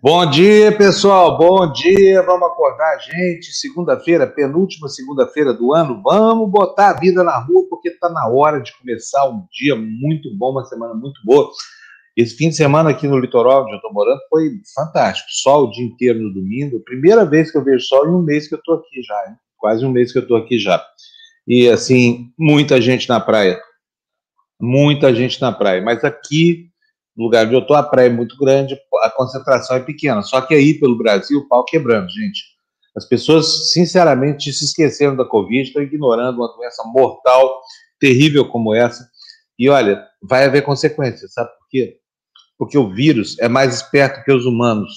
Bom dia, pessoal. Bom dia. Vamos acordar, gente. Segunda-feira, penúltima segunda-feira do ano. Vamos botar a vida na rua porque está na hora de começar um dia muito bom, uma semana muito boa. Esse fim de semana aqui no litoral onde eu estou morando foi fantástico. Sol o dia inteiro no domingo. Primeira vez que eu vejo sol em um mês que eu estou aqui já. Hein? Quase um mês que eu estou aqui já. E assim, muita gente na praia. Muita gente na praia. Mas aqui no lugar onde eu estou, a praia é muito grande, a concentração é pequena. Só que aí, pelo Brasil, o pau quebrando, gente. As pessoas, sinceramente, se esqueceram da Covid, estão ignorando uma doença mortal, terrível como essa. E olha, vai haver consequências, sabe por quê? Porque o vírus é mais esperto que os humanos.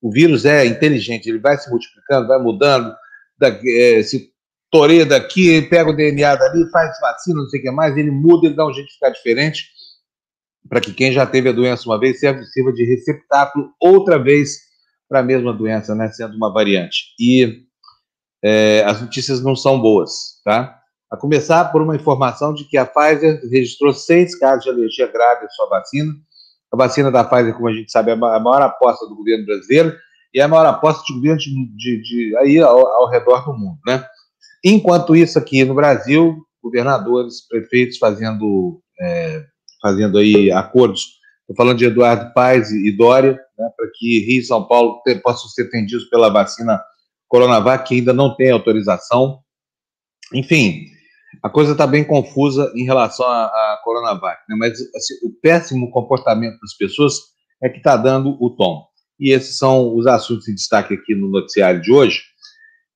O vírus é inteligente, ele vai se multiplicando, vai mudando, é, se toreia daqui, pega o DNA dali, faz vacina, não sei o que mais, ele muda, ele dá um jeito de ficar diferente para que quem já teve a doença uma vez sirva de receptáculo outra vez para a mesma doença, né, sendo uma variante. E é, as notícias não são boas, tá? A começar por uma informação de que a Pfizer registrou seis casos de alergia grave à sua vacina. A vacina da Pfizer, como a gente sabe, é a maior aposta do governo brasileiro e é a maior aposta de governo de, de, de aí ao, ao, redor do mundo, né? Enquanto isso, aqui no Brasil, governadores, prefeitos fazendo é, fazendo aí acordos. Estou falando de Eduardo Paes e Dória, né, para que Rio e São Paulo possam ser atendidos pela vacina Coronavac, que ainda não tem autorização. Enfim, a coisa está bem confusa em relação à, Coronavac, né, mas assim, o péssimo comportamento das pessoas é que está dando o tom. E esses são os assuntos em destaque aqui no noticiário de hoje.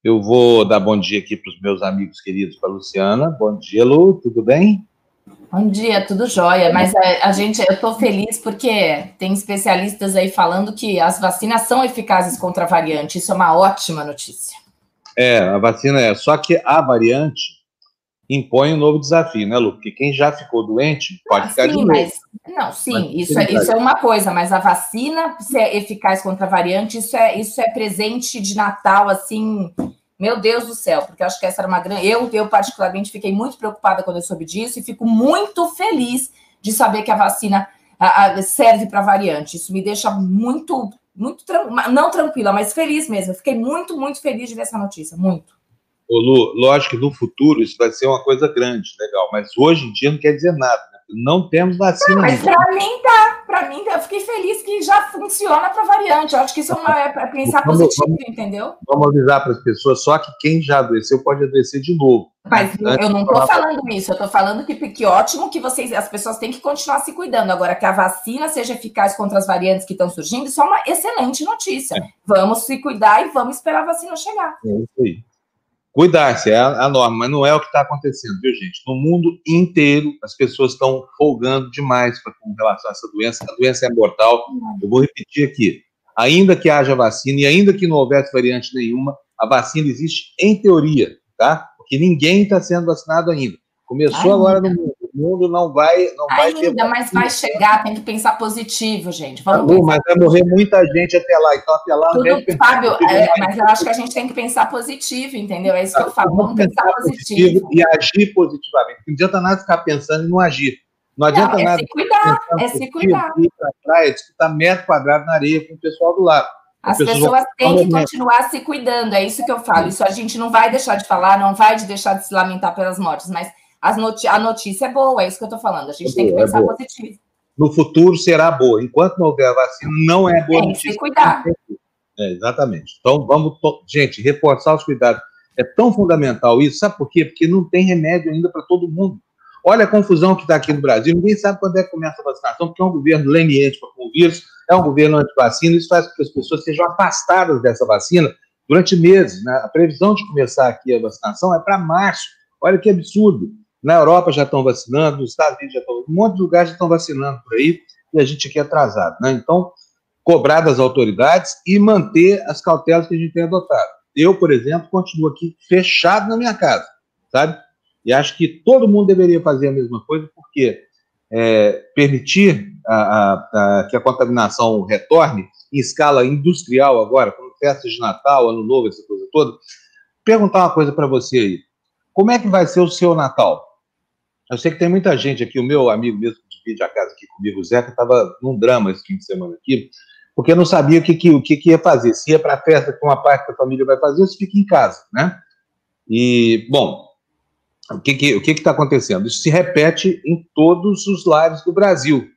Eu vou dar bom dia aqui para os meus amigos queridos, para a Luciana. Bom dia, Lu, tudo bem? Bom dia, tudo jóia. Mas a, é, a gente, eu estou feliz porque tem especialistas aí falando que as vacinas são eficazes contra a variante. Isso é uma ótima notícia. É, a vacina é. Só que a variante impõe um novo desafio, né, Lu? Porque quem já ficou doente pode ah, ficar sim, de novo. Mas, não, sim, mas, isso, é, isso é uma coisa, mas a vacina ser eficaz contra a variante, isso é, isso é presente de Natal, assim, meu Deus do céu, porque acho que essa era uma grande. Eu, eu, particularmente, fiquei muito preocupada quando eu soube disso e fico muito feliz de saber que a vacina a, a, serve para variante. Isso me deixa muito, muito não tranquila, mas feliz mesmo. Eu fiquei muito, muito feliz de ver essa notícia. Muito. Ô Lu, lógico que no futuro isso vai ser uma coisa grande, legal, mas hoje em dia não quer dizer nada. Né? Não temos vacina. Não, mas para mim tá, para mim eu fiquei feliz que já funciona para variante. Eu acho que isso é, uma, é pensar vamos, positivo, vamos, entendeu? Vamos avisar para as pessoas só que quem já adoeceu pode adoecer de novo. Mas eu não estou falando isso, eu estou falando que, que ótimo que vocês, as pessoas têm que continuar se cuidando. Agora, que a vacina seja eficaz contra as variantes que estão surgindo, isso é uma excelente notícia. É. Vamos se cuidar e vamos esperar a vacina chegar. É isso aí cuidar-se, é a, norma, mas não é o que está acontecendo, viu, gente? No mundo inteiro, as pessoas estão folgando demais com relação a essa doença. A doença é mortal. Eu vou repetir aqui. Ainda que haja vacina e ainda que não houvesse variante nenhuma, a vacina existe em teoria, tá? Porque ninguém está sendo vacinado ainda. Começou agora no mundo mundo não vai. Não vai Ainda, ter... mas vai chegar, tem que pensar positivo, gente. Vamos tá mas vai morrer muita gente até lá, então até lá. Tudo, Fábio, é, mas eu acho que a gente tem que pensar positivo, entendeu? É isso que eu falo. Vamos pensar, pensar positivo. positivo. E agir positivamente. Não adianta nada ficar pensando e não agir. Não adianta não, é nada. Se cuidar, é se cuidar. Ir para praia, disputar metro quadrado na areia com o pessoal do lado. As pessoas têm que continuar se cuidando, é isso que eu falo. Isso a gente não vai deixar de falar, não vai deixar de se lamentar pelas mortes, mas Noti a notícia é boa, é isso que eu estou falando. A gente é tem boa, que é pensar é positivo. No futuro será boa. Enquanto não houver vacina, não é boa tem notícia. Tem que cuidar. É, exatamente. Então, vamos, gente, reforçar os cuidados. É tão fundamental isso, sabe por quê? Porque não tem remédio ainda para todo mundo. Olha a confusão que está aqui no Brasil. Ninguém sabe quando é que começa a vacinação, porque é um governo leniente para o vírus, é um governo anti-vacina. Isso faz com que as pessoas sejam afastadas dessa vacina durante meses. Né? A previsão de começar aqui a vacinação é para março. Olha que absurdo. Na Europa já estão vacinando, nos Estados Unidos já estão, um monte de lugares já estão vacinando por aí, e a gente aqui é atrasado, né? Então, cobrar das autoridades e manter as cautelas que a gente tem adotado. Eu, por exemplo, continuo aqui fechado na minha casa, sabe? E acho que todo mundo deveria fazer a mesma coisa, porque é, permitir a, a, a, que a contaminação retorne em escala industrial agora, quando festas de Natal, Ano Novo, essa coisa toda. Perguntar uma coisa para você aí. Como é que vai ser o seu Natal? Eu sei que tem muita gente aqui, o meu amigo mesmo que divide a casa aqui comigo, o Zeca, estava num drama esse fim de semana aqui, porque não sabia o que, que, o que, que ia fazer. Se ia para a festa que uma parte da família vai fazer, ou se fica em casa, né? E, bom, o que que o que está acontecendo? Isso se repete em todos os lares do Brasil.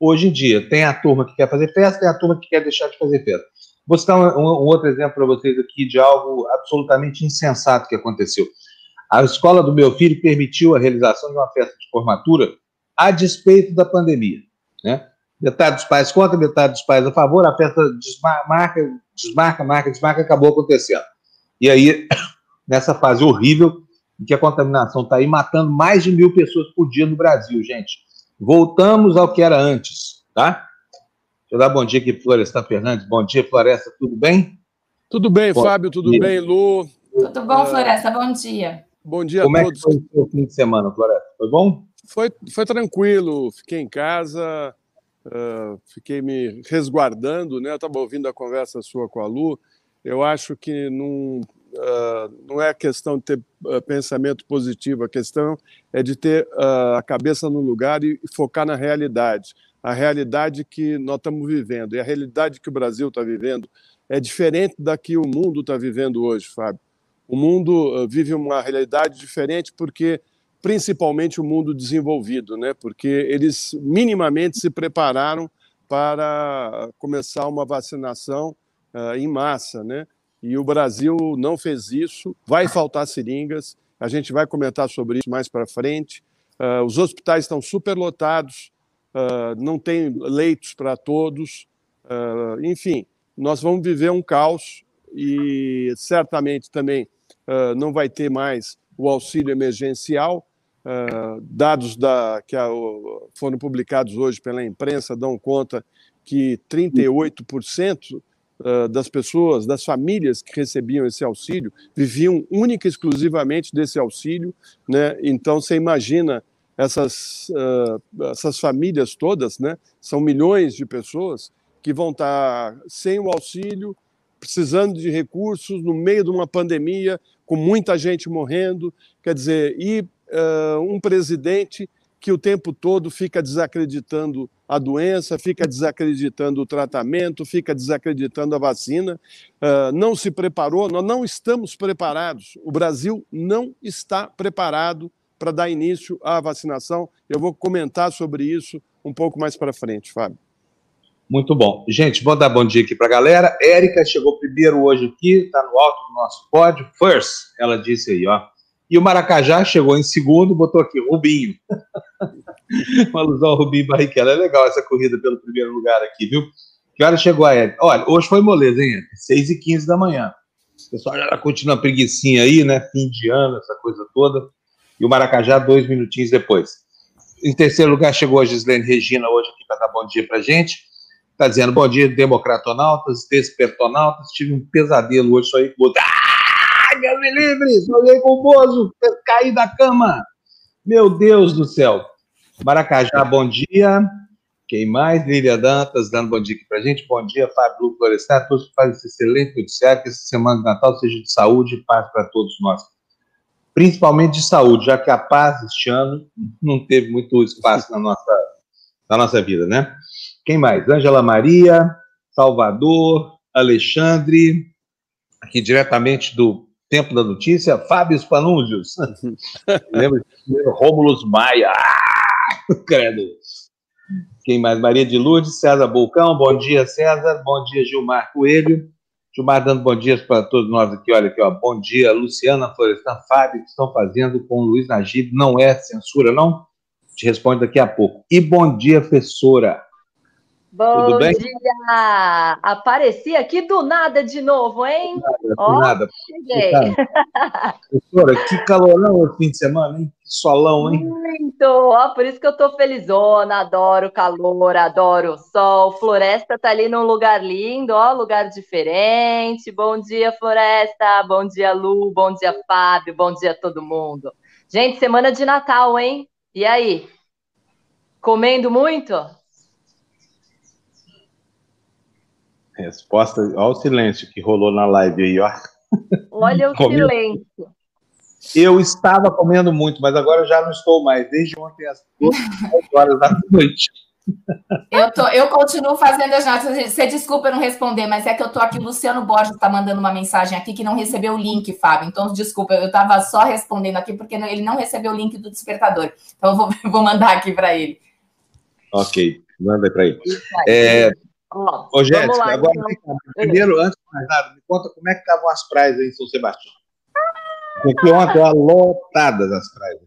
Hoje em dia, tem a turma que quer fazer festa, tem a turma que quer deixar de fazer festa. Vou citar um, um outro exemplo para vocês aqui de algo absolutamente insensato que aconteceu. A escola do meu filho permitiu a realização de uma festa de formatura a despeito da pandemia. Né? Metade dos pais contra, metade dos pais a favor, a festa desmarca, desmarca, marca, desmarca, acabou acontecendo. E aí, nessa fase horrível, em que a contaminação está aí matando mais de mil pessoas por dia no Brasil, gente. Voltamos ao que era antes, tá? Deixa eu dar bom dia aqui para Florestan Fernandes. Bom dia, Floresta, tudo bem? Tudo bem, bom Fábio, tudo dia. bem, Lu? Tudo bom, Floresta, bom dia. Bom dia Como a todos. Como é que foi o fim de semana, Floresta? Foi bom? Foi, foi tranquilo, fiquei em casa, uh, fiquei me resguardando, né? Eu estava ouvindo a conversa sua com a Lu. Eu acho que não, uh, não é questão de ter uh, pensamento positivo, a questão é de ter a cabeça no lugar e, e focar na realidade. A realidade que nós estamos vivendo e a realidade que o Brasil está vivendo é diferente da que o mundo está vivendo hoje, Fábio. O mundo uh, vive uma realidade diferente porque, principalmente, o mundo desenvolvido, né? porque eles minimamente se prepararam para começar uma vacinação uh, em massa. Né? E o Brasil não fez isso, vai faltar seringas, a gente vai comentar sobre isso mais para frente. Uh, os hospitais estão superlotados, uh, não tem leitos para todos, enfim, nós vamos viver um caos e certamente também uh, não vai ter mais o auxílio emergencial. Uh, dados da, que a, foram publicados hoje pela imprensa dão conta que 38% uh, das pessoas, das famílias que recebiam esse auxílio, viviam única e exclusivamente desse auxílio. Né? Então, você imagina essas, uh, essas famílias todas, né? são milhões de pessoas que vão estar sem o auxílio, precisando de recursos no meio de uma pandemia, com muita gente morrendo, quer dizer, e uh, um presidente que o tempo todo fica desacreditando a doença, fica desacreditando o tratamento, fica desacreditando a vacina, uh, não se preparou, nós não estamos preparados. O Brasil não está preparado para dar início à vacinação. Eu vou comentar sobre isso um pouco mais para frente, Fábio. Muito bom. Gente, vou dar bom dia aqui para a galera. Érica chegou primeiro hoje aqui, está no alto do nosso pódio. First, ela disse aí, ó. E o Maracajá chegou em segundo, botou aqui, Rubinho. Uma alusão ao Rubinho Barrichello. É legal essa corrida pelo primeiro lugar aqui, viu? Que hora chegou a Érica? Olha, hoje foi moleza, hein? 6 e 15 da manhã. O pessoal já continua preguiçinha aí, né? Fim de ano, essa coisa toda. E o Maracajá, dois minutinhos depois. Em terceiro lugar chegou a Gislene Regina hoje aqui para dar bom dia para gente. Está dizendo, bom dia, democratonautas, despertonautas. Tive um pesadelo hoje, só aí com Ah, Deus me livre! Sonhei com o Bozo, caí da cama. Meu Deus do céu. Maracajá, bom dia. Quem mais? Lília Dantas, dando bom dia aqui pra gente. Bom dia, Fábio Florestan, todos que fazem esse excelente noticiário, que essa semana de Natal seja de saúde e paz para todos nós. Principalmente de saúde, já que a paz este ano não teve muito espaço na nossa, na nossa vida, né? Quem mais? Ângela Maria, Salvador, Alexandre, aqui diretamente do Tempo da Notícia, Fábio Spanúzios. Lembra de Rômulus Maia. Ah, credo. Quem mais? Maria de Lourdes, César Bulcão, bom dia, César. Bom dia, Gilmar Coelho. Gilmar dando bom dia para todos nós aqui. Olha aqui, ó. Bom dia, Luciana Florestan, Fábio, que estão fazendo com o Luiz Najib. Não é censura, não? Te responde daqui a pouco. E bom dia, professora. Bom dia! Apareci aqui do nada de novo, hein? Nada, Ó, nada. Cheguei. Professora, que calorão o fim de semana, hein? Que solão, hein? Muito! Ó, por isso que eu tô felizona, adoro calor, adoro sol. Floresta tá ali num lugar lindo, ó, lugar diferente. Bom dia, Floresta! Bom dia, Lu! Bom dia, Fábio! Bom dia a todo mundo! Gente, semana de Natal, hein? E aí? Comendo muito? Resposta ao silêncio que rolou na live aí, ó. Olha o silêncio. Eu estava comendo muito, mas agora já não estou mais, desde ontem às duas horas da noite. Eu, tô, eu continuo fazendo as notas. Você desculpa eu não responder, mas é que eu tô aqui. O Luciano Borges está mandando uma mensagem aqui que não recebeu o link, Fábio. Então, desculpa, eu estava só respondendo aqui porque ele não recebeu o link do despertador. Então, eu vou, vou mandar aqui para ele. Ok, manda para ele. É, Ô, Jéssica, agora, então. primeiro, antes de mais nada, me conta como é que estavam as praias aí em São Sebastião. Porque ontem, lotadas as praias.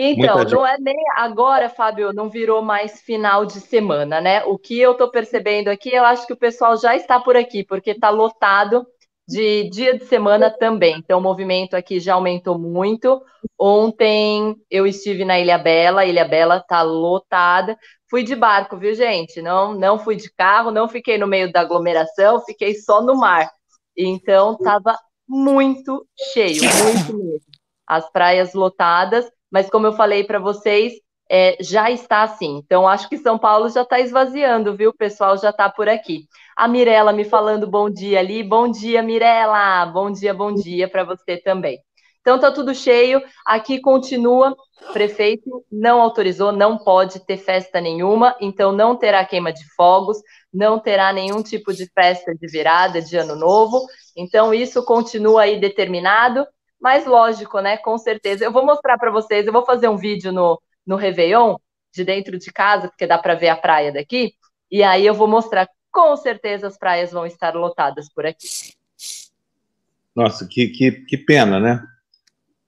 Então, não é nem agora, Fábio, não virou mais final de semana, né? O que eu estou percebendo aqui, eu acho que o pessoal já está por aqui, porque está lotado de dia de semana também. Então, o movimento aqui já aumentou muito. Ontem eu estive na Ilha Bela, Ilha Bela está lotada. Fui de barco, viu, gente? Não, não fui de carro, não fiquei no meio da aglomeração, fiquei só no mar. Então, estava muito cheio, muito mesmo. As praias lotadas mas como eu falei para vocês, é, já está assim. Então, acho que São Paulo já está esvaziando, viu? O pessoal já está por aqui. A Mirella me falando bom dia ali. Bom dia, Mirella. Bom dia, bom dia para você também. Então, tá tudo cheio. Aqui continua. Prefeito não autorizou, não pode ter festa nenhuma. Então, não terá queima de fogos, não terá nenhum tipo de festa de virada, de ano novo. Então, isso continua aí determinado. Mas lógico, né? Com certeza. Eu vou mostrar para vocês, eu vou fazer um vídeo no, no Réveillon, de dentro de casa, porque dá para ver a praia daqui. E aí eu vou mostrar, com certeza as praias vão estar lotadas por aqui. Nossa, que, que, que pena, né?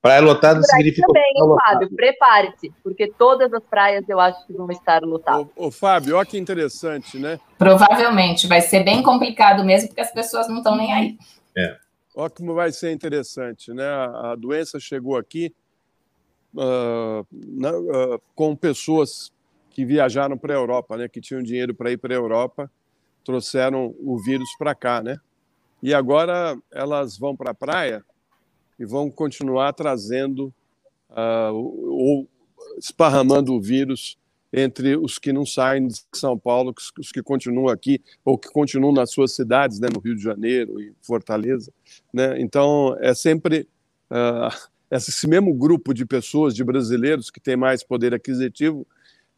Praia lotada significa. Também, hein, Fábio? Prepare-se, porque todas as praias eu acho que vão estar lotadas. Ô, ô, Fábio, olha que interessante, né? Provavelmente, vai ser bem complicado mesmo, porque as pessoas não estão nem aí. É. Olha como vai ser interessante, né? A, doença chegou aqui na, uh, com pessoas que viajaram para a Europa, né? Que tinham dinheiro para ir para a Europa, trouxeram o vírus para cá, né? E agora elas vão para a praia e vão continuar trazendo uh, ou esparramando o vírus entre os que não saem de São Paulo, os que continuam aqui ou que continuam nas suas cidades, né, no Rio de Janeiro e Fortaleza, né? Então é sempre uh, esse mesmo grupo de pessoas, de brasileiros que tem mais poder aquisitivo,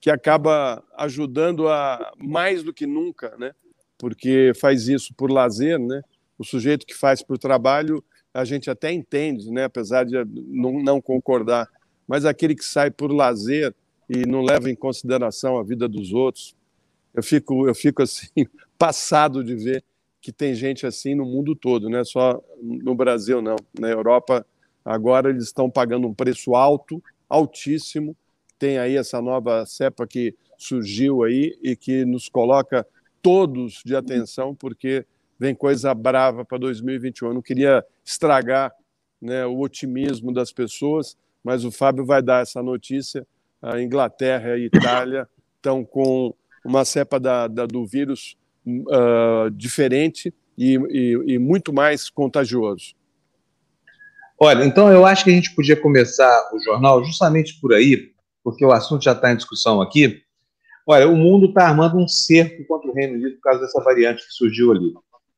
que acaba ajudando a mais do que nunca, né? Porque faz isso por lazer, né? O sujeito que faz por trabalho, a gente até entende, né? Apesar de não, não concordar, mas aquele que sai por lazer e não leva em consideração a vida dos outros. Eu fico, eu fico assim passado de ver que tem gente assim no mundo todo, não é só no Brasil não. Na Europa agora eles estão pagando um preço alto, altíssimo. Tem aí essa nova cepa que surgiu aí e que nos coloca todos de atenção porque vem coisa brava para 2021. Eu não queria estragar né, o otimismo das pessoas, mas o Fábio vai dar essa notícia a Inglaterra e a Itália estão com uma cepa da, da do vírus uh, diferente e, e, e, muito mais contagioso. Olha, então eu acho que a gente podia começar o jornal justamente por aí, porque o assunto já está em discussão aqui. Olha, o mundo está armando um cerco contra o Reino Unido por causa dessa variante que surgiu ali.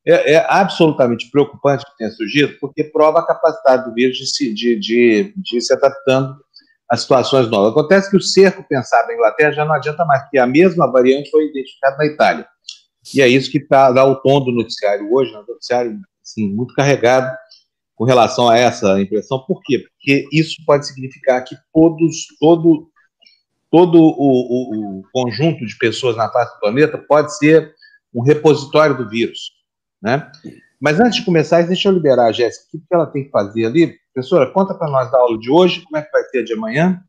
É, é absolutamente preocupante que tenha surgido, porque prova a capacidade do vírus de se, de, de, de se adaptando as situações novas. Acontece que o cerco pensado na Inglaterra já não adianta mais, porque a mesma variante foi identificada na Itália. E é isso que tá, dá o tom do noticiário hoje, né? um noticiário assim, muito carregado com relação a essa impressão. Por quê? Porque isso pode significar que todos, todo, todo o, o, o conjunto de pessoas na face do planeta pode ser um repositório do vírus. Né? Mas antes de começar, deixa eu liberar a Jéssica. O que ela tem que fazer ali? Professora, conta para nós da aula de hoje, como é que vai ser a de amanhã?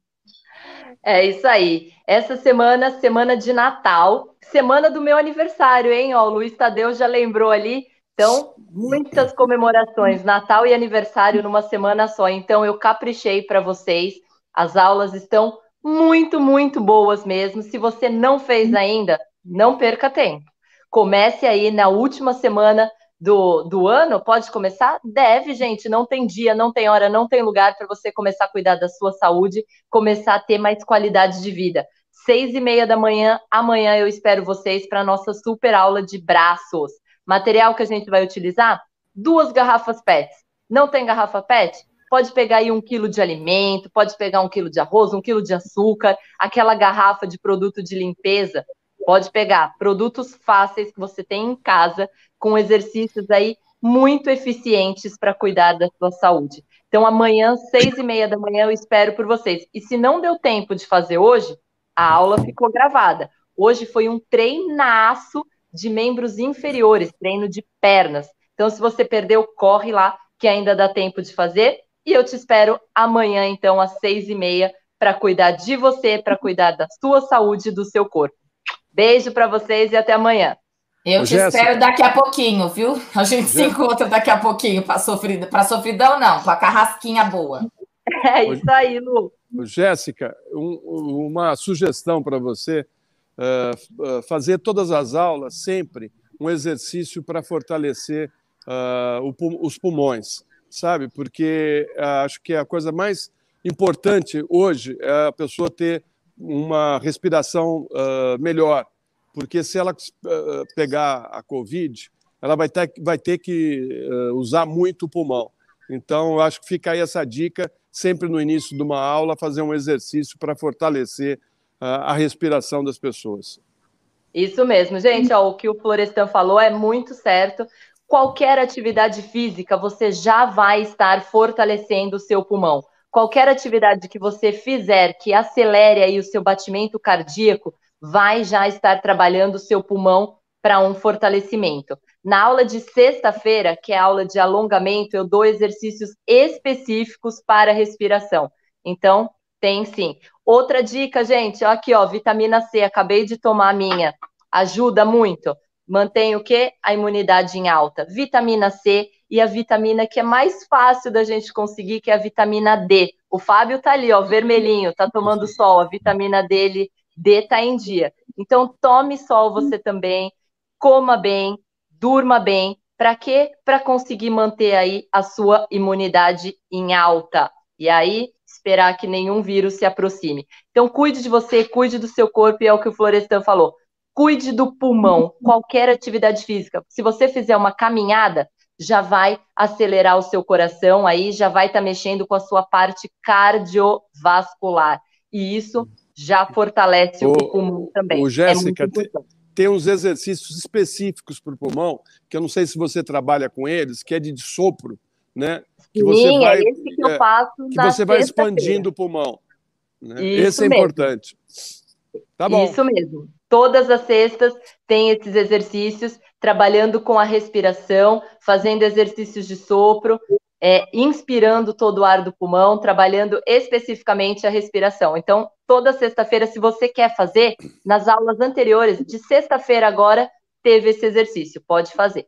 É isso aí. Essa semana, semana de Natal, semana do meu aniversário, hein? Ó, o Luiz Tadeu já lembrou ali. Então, muitas comemorações, Natal e aniversário numa semana só. Então, eu caprichei para vocês. As aulas estão muito, muito boas mesmo. Se você não fez ainda, não perca tempo. Comece aí na última semana do, do ano, pode começar? Deve, gente. Não tem dia, não tem hora, não tem lugar para você começar a cuidar da sua saúde, começar a ter mais qualidade de vida. seis e meia da manhã. Amanhã eu espero vocês para nossa super aula de braços. Material que a gente vai utilizar? Duas garrafas PET. Não tem garrafa PET? Pode pegar aí um quilo de alimento, pode pegar um quilo de arroz, um quilo de açúcar, aquela garrafa de produto de limpeza. Pode pegar produtos fáceis que você tem em casa, com exercícios aí muito eficientes para cuidar da sua saúde. Então, amanhã, seis e meia da manhã, eu espero por vocês. E se não deu tempo de fazer hoje, a aula ficou gravada. Hoje foi um treinaço de membros inferiores, treino de pernas. Então, se você perdeu, corre lá, que ainda dá tempo de fazer. E eu te espero amanhã, então, às seis e meia, para cuidar de você, para cuidar da sua saúde e do seu corpo. Beijo para vocês e até amanhã. Eu te Jéssica. espero daqui a pouquinho, viu? A gente se encontra daqui a pouquinho para sofrida, para sofridão não, para carrasquinha boa. É isso aí, Lu. Jéssica, um, uma sugestão para você: uh, fazer todas as aulas sempre um exercício para fortalecer uh, os pulmões, sabe? Porque acho que a coisa mais importante hoje é a pessoa ter uma respiração melhor porque se ela pegar a Covid, ela vai ter, vai ter que usar muito o pulmão. Então, acho que fica aí essa dica, sempre no início de uma aula, fazer um exercício para fortalecer a respiração das pessoas. Isso mesmo, gente. Ó, o que o Florestan falou é muito certo. Qualquer atividade física, você já vai estar fortalecendo o seu pulmão. Qualquer atividade que você fizer que acelere aí o seu batimento cardíaco, vai já estar trabalhando o seu pulmão para um fortalecimento. Na aula de sexta-feira, que é a aula de alongamento, eu dou exercícios específicos para respiração. Então, tem sim. Outra dica, gente, ó, aqui, ó, vitamina C, acabei de tomar a minha. Ajuda muito. Mantém o quê? A imunidade em alta. Vitamina C e a vitamina que é mais fácil da gente conseguir, que é a vitamina D. O Fábio tá ali, ó, vermelhinho, tá tomando sol. A vitamina dele D tá em dia. Então, tome sol você também, coma bem, durma bem. Para quê? Para conseguir manter aí a sua imunidade em alta. E aí, esperar que nenhum vírus se aproxime. Então, cuide de você, cuide do seu corpo, e é o que o Florestan falou. Cuide do pulmão, qualquer atividade física. Se você fizer uma caminhada, já vai acelerar o seu coração, aí já vai estar tá mexendo com a sua parte cardiovascular. E isso já fortalece o, o pulmão também. O é Jéssica, é tem uns exercícios específicos para o pulmão, que eu não sei se você trabalha com eles, que é de sopro, né? Que Sim, você é vai, é esse que eu faço Que você vai expandindo o pulmão. Né? Esse é mesmo. importante. Tá bom. Isso mesmo. Todas as sextas tem esses exercícios, trabalhando com a respiração, fazendo exercícios de sopro, é, inspirando todo o ar do pulmão, trabalhando especificamente a respiração. Então, toda sexta-feira, se você quer fazer, nas aulas anteriores, de sexta-feira agora, teve esse exercício. Pode fazer.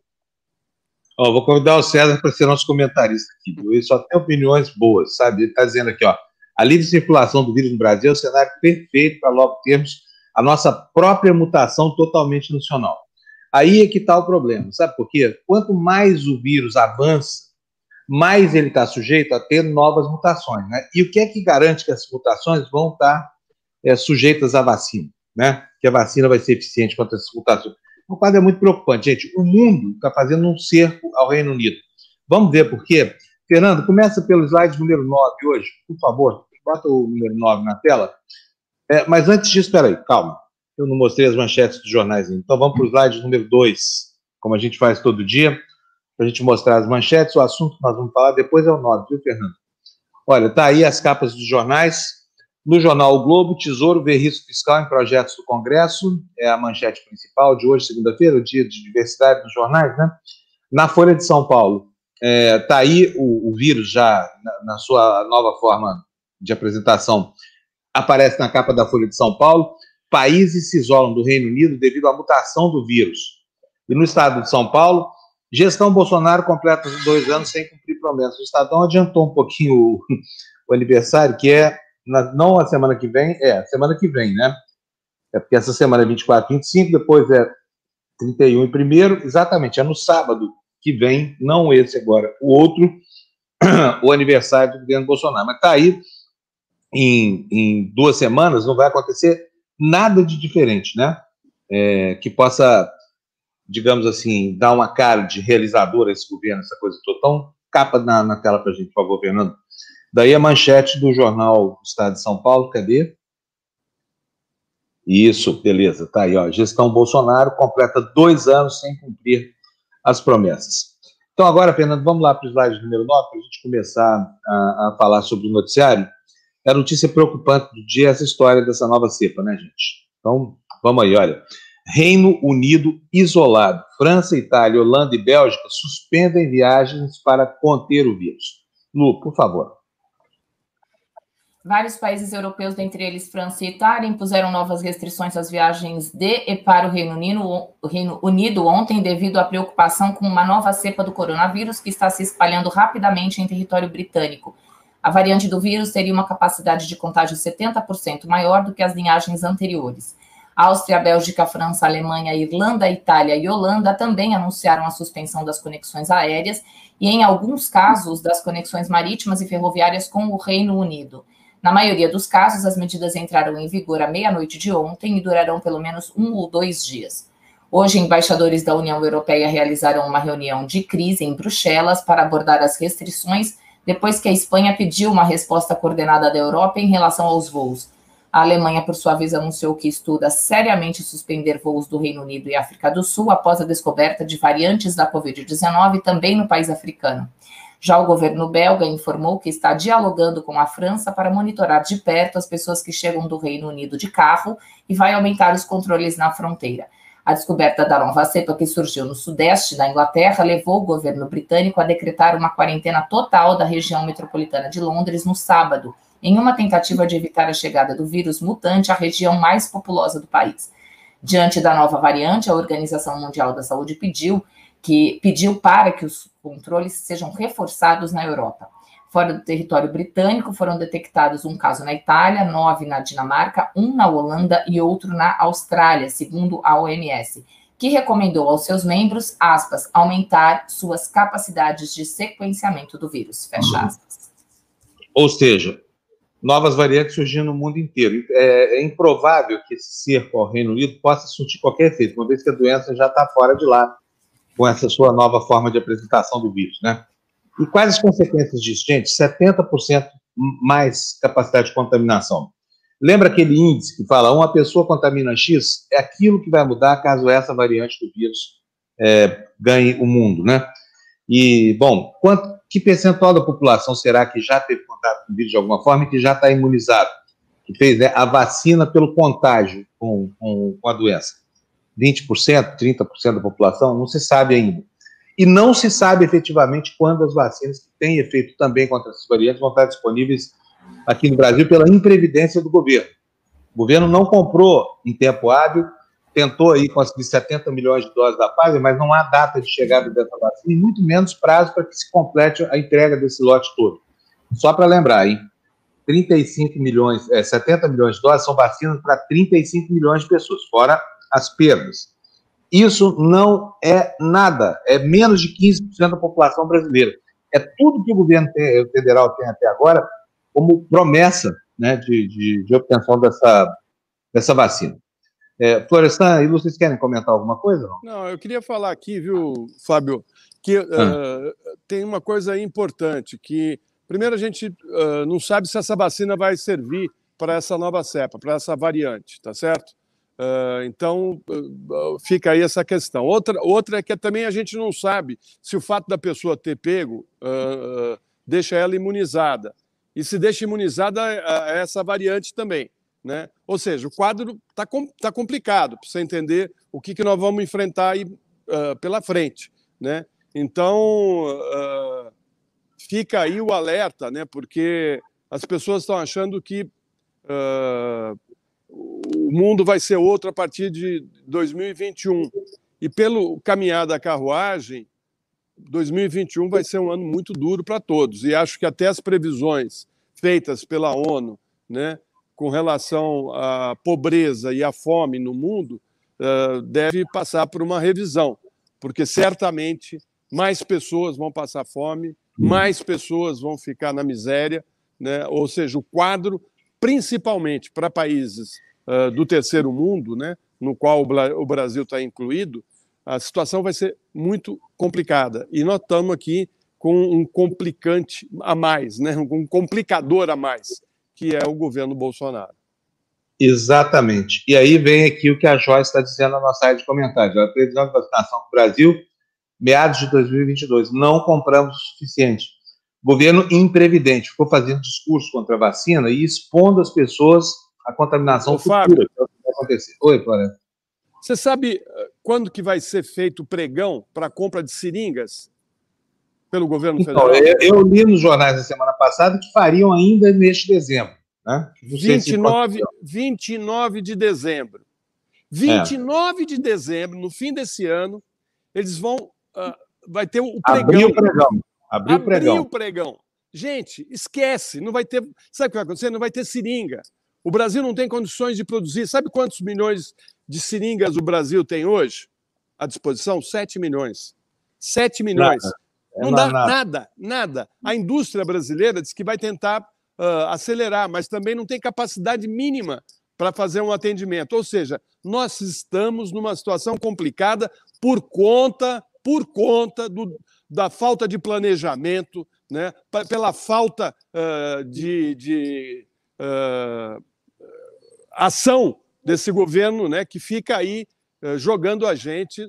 Ó, vou convidar o César para ser nosso comentarista aqui. Ele só tem opiniões boas, sabe? Ele está dizendo aqui, ó, a livre circulação do vírus no Brasil é o cenário perfeito para logo termos a nossa própria mutação totalmente nacional. Aí é que está o problema, sabe por quê? Quanto mais o vírus avança, mais ele está sujeito a ter novas mutações. Né? E o que é que garante que essas mutações vão estar é, sujeitas à vacina? Né? Que a vacina vai ser eficiente contra essas mutações. O quadro é muito preocupante, gente. O mundo está fazendo um cerco ao Reino Unido. Vamos ver por quê? Fernando, começa pelo slide número 9 hoje, por favor. Bota o número 9 na tela. É, mas antes disso, espera aí, calma. Eu não mostrei as manchetes dos jornais ainda. Então vamos para o slide número 2, como a gente faz todo dia para a gente mostrar as manchetes. O assunto que nós vamos falar depois é o 9, viu, Fernando? Olha, tá aí as capas dos jornais. No jornal O Globo, Tesouro vê risco fiscal em projetos do Congresso. É a manchete principal de hoje, segunda-feira, dia de diversidade dos jornais, né? Na Folha de São Paulo, é, tá aí o, o vírus já na, na, sua nova forma de apresentação. Aparece na capa da Folha de São Paulo. Países se isolam do Reino Unido devido à mutação do vírus. E no estado de São Paulo, Gestão Bolsonaro completa dois anos sem cumprir promessas. O Estadão adiantou um pouquinho o, o aniversário, que é na, não a semana que vem, é a semana que vem, né? É porque essa semana é 24, 25, depois é 31 e primeiro, exatamente, é no sábado que vem, não esse agora, o outro, o aniversário do governo Bolsonaro. Mas está aí, em, em duas semanas, não vai acontecer nada de diferente, né? É, que possa, digamos assim, dar uma cara de realizador a esse governo, essa coisa toda. Então, capa na, na tela para a gente, por favor, Fernando. Daí a manchete do jornal Estado de São Paulo, cadê? Isso, beleza, tá aí, ó. Gestão Bolsonaro completa dois anos sem cumprir as promessas. Então, agora, Fernando, vamos lá para o slide número 9, para a gente começar a, a, falar sobre o noticiário. É a notícia preocupante do dia essa história dessa nova cepa, né, gente? Então, vamos aí, olha. Reino Unido isolado. França, Itália, Holanda e Bélgica suspendem viagens para conter o vírus. Lu, por favor. Vários países europeus, dentre eles França e Itália, impuseram novas restrições às viagens de e para o Reino Unido, Reino Unido ontem, devido à preocupação com uma nova cepa do coronavírus que está se espalhando rapidamente em território britânico. A variante do vírus teria uma capacidade de contágio 70% maior do que as linhagens anteriores. Áustria, Bélgica, França, Alemanha, Irlanda, Itália e Holanda também anunciaram a suspensão das conexões aéreas e, em alguns casos, das conexões marítimas e ferroviárias com o Reino Unido. Na maioria dos casos, as medidas entraram em vigor à meia-noite de ontem e durarão pelo menos um ou dois dias. Hoje, embaixadores da União Europeia realizaram uma reunião de crise em Bruxelas para abordar as restrições depois que a Espanha pediu uma resposta coordenada da Europa em relação aos voos. A Alemanha, por sua vez, anunciou que estuda seriamente suspender voos do Reino Unido e África do Sul após a descoberta de variantes da Covid-19 também no país africano. Já o governo belga informou que está dialogando com a França para monitorar de perto as pessoas que chegam do Reino Unido de carro e vai aumentar os controles na fronteira. A descoberta da nova cepa que surgiu no sudeste da Inglaterra levou o governo britânico a decretar uma quarentena total da região metropolitana de Londres no sábado, em uma tentativa de evitar a chegada do vírus mutante à região mais populosa do país. Diante da nova variante, a Organização Mundial da Saúde pediu que pediu para que os controles sejam reforçados na Europa. Fora do território britânico, foram detectados um caso na Itália, nove na Dinamarca, um na Holanda e outro na Austrália, segundo a OMS, que recomendou aos seus membros, aspas, aumentar suas capacidades de sequenciamento do vírus, fecha aspas. Ou seja, novas variantes surgindo no mundo inteiro. É, é improvável que esse cerco ao Reino Unido possa surtir qualquer efeito, uma vez que a doença já está fora de lá com essa sua nova forma de apresentação do vírus, né? E quais as consequências disso, gente? 70% mais capacidade de contaminação. Lembra aquele índice que fala uma pessoa contamina X? É aquilo que vai mudar caso essa variante do vírus é, ganhe o mundo, né? E, bom, quanto, que percentual da população será que já teve contato com o vírus de alguma forma e que já está imunizado? Que fez né, a vacina pelo contágio com, com, com a doença? 20%, 30% da população, não se sabe ainda. E não se sabe efetivamente quando as vacinas que têm efeito também contra essas variantes vão estar disponíveis aqui no Brasil pela imprevidência do governo. O governo não comprou em tempo hábil, tentou aí conseguir 70 milhões de doses da Pfizer, mas não há data de chegada dessa vacina e muito menos prazo para que se complete a entrega desse lote todo. Só para lembrar, hein? 35 milhões, é, 70 milhões de doses são vacinas para 35 milhões de pessoas, fora as perdas. Isso não é nada, é menos de 15% da população brasileira. É tudo que o governo federal tem até agora como promessa né, de, de, de obtenção dessa, dessa vacina. É, Florestan e vocês querem comentar alguma coisa? Não? não, eu queria falar aqui, viu, Fábio, que uh, tem uma coisa importante, que primeiro a gente uh, não sabe se essa vacina vai servir para essa nova cepa, para essa variante, tá certo? Uh, então, uh, fica aí essa questão. Outra, outra é que também a gente não sabe se o fato da pessoa ter pego uh, deixa ela imunizada. E se deixa imunizada essa variante também. Né? Ou seja, o quadro está com, tá complicado para você entender o que, que nós vamos enfrentar aí, pela frente. Né? Então, fica aí o alerta, né? porque as pessoas estão achando que o mundo vai ser outro a partir de 2021. E pelo caminhar da carruagem, 2021 vai ser um ano muito duro para todos. E acho que até as previsões feitas pela ONU, né, com relação à pobreza e à fome no mundo, uh, deve passar por uma revisão, porque certamente mais pessoas vão passar fome, mais pessoas vão ficar na miséria, né? ou seja, o quadro principalmente para países uh, do terceiro mundo, né, no qual o Brasil está incluído, a situação vai ser muito complicada. E nós estamos aqui com um complicante a mais, né, um complicador a mais, que é o governo Bolsonaro. Exatamente. E aí vem aqui o que a Joyce está dizendo na nossa área de comentários. A previsão de vacinação do Brasil, meados de 2022. Não compramos o suficiente. Governo imprevidente. Ficou fazendo discurso contra a vacina e expondo as pessoas à contaminação Ô, futura. Fábio, que vai acontecer. Oi, Florence. Você sabe eh, quando que vai ser feito o pregão para a compra de seringas pelo governo então, federal? Eu, eu li nos jornais na semana passada que fariam ainda neste dezembro. Né? 29, 29 de dezembro. 29 é. de dezembro, no fim desse ano, eles vão. Uh, vai ter o pregão. Abrir o pregão. Abrir o pregão. o pregão. Gente, esquece, não vai ter. Sabe o que vai acontecer? Não vai ter seringa. O Brasil não tem condições de produzir. Sabe quantos milhões de seringas o Brasil tem hoje? À disposição? 7 milhões. 7 milhões. Nada. É não dá nada. nada, nada. A indústria brasileira diz que vai tentar uh, acelerar, mas também não tem capacidade mínima para fazer um atendimento. Ou seja, nós estamos numa situação complicada por conta, por conta do, da falta de planejamento, né? pela falta uh, de, de uh, ação desse governo né? que fica aí jogando a gente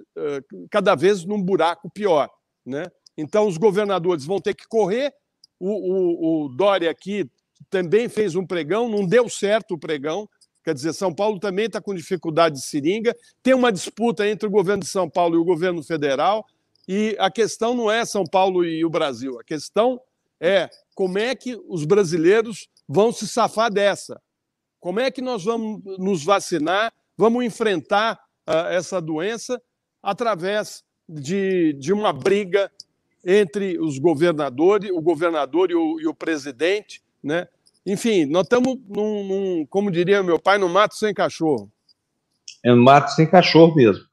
cada vez num buraco pior. Né? Então, os governadores vão ter que correr. O, o, o Dória aqui também fez um pregão, não deu certo o pregão. Quer dizer, São Paulo também está com dificuldade de seringa. Tem uma disputa entre o governo de São Paulo e o governo federal. E a questão não é São Paulo e o Brasil. A questão é como é que os brasileiros vão se safar dessa. Como é que nós vamos nos vacinar, vamos enfrentar uh, essa doença através de, de uma briga entre os governadores, o governador e o, e o presidente, né? Enfim, nós estamos num, num, como diria meu pai, no mato sem cachorro. É no mato sem cachorro mesmo.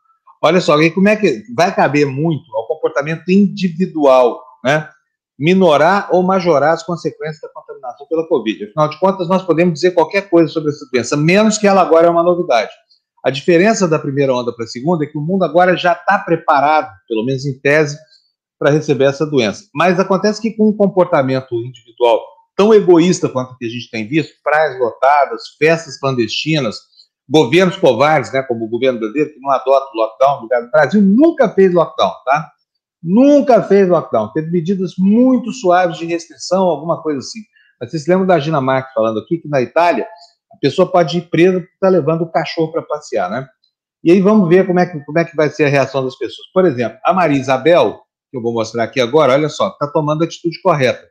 Olha só, como é que vai caber muito ao comportamento individual, né? Minorar ou majorar as consequências da contaminação pela Covid. Afinal de contas, nós podemos dizer qualquer coisa sobre essa doença, menos que ela agora é uma novidade. A diferença da primeira onda para a segunda é que o mundo agora já está preparado, pelo menos em tese, para receber essa doença. Mas acontece que com um comportamento individual tão egoísta quanto o que a gente tem visto, praias lotadas, festas clandestinas, governos covardes, né, como o governo brasileiro, que não adota o lockdown, o Brasil nunca fez lockdown, tá? Nunca fez lockdown. Teve medidas muito suaves de restrição, alguma coisa assim. Mas vocês lembram da Gina Marques falando aqui que na Itália a pessoa pode ir presa porque está levando o cachorro para passear, né? E aí vamos ver como é, que, como é que vai ser a reação das pessoas. Por exemplo, a Maria Isabel, que eu vou mostrar aqui agora, olha só, está tomando a atitude correta.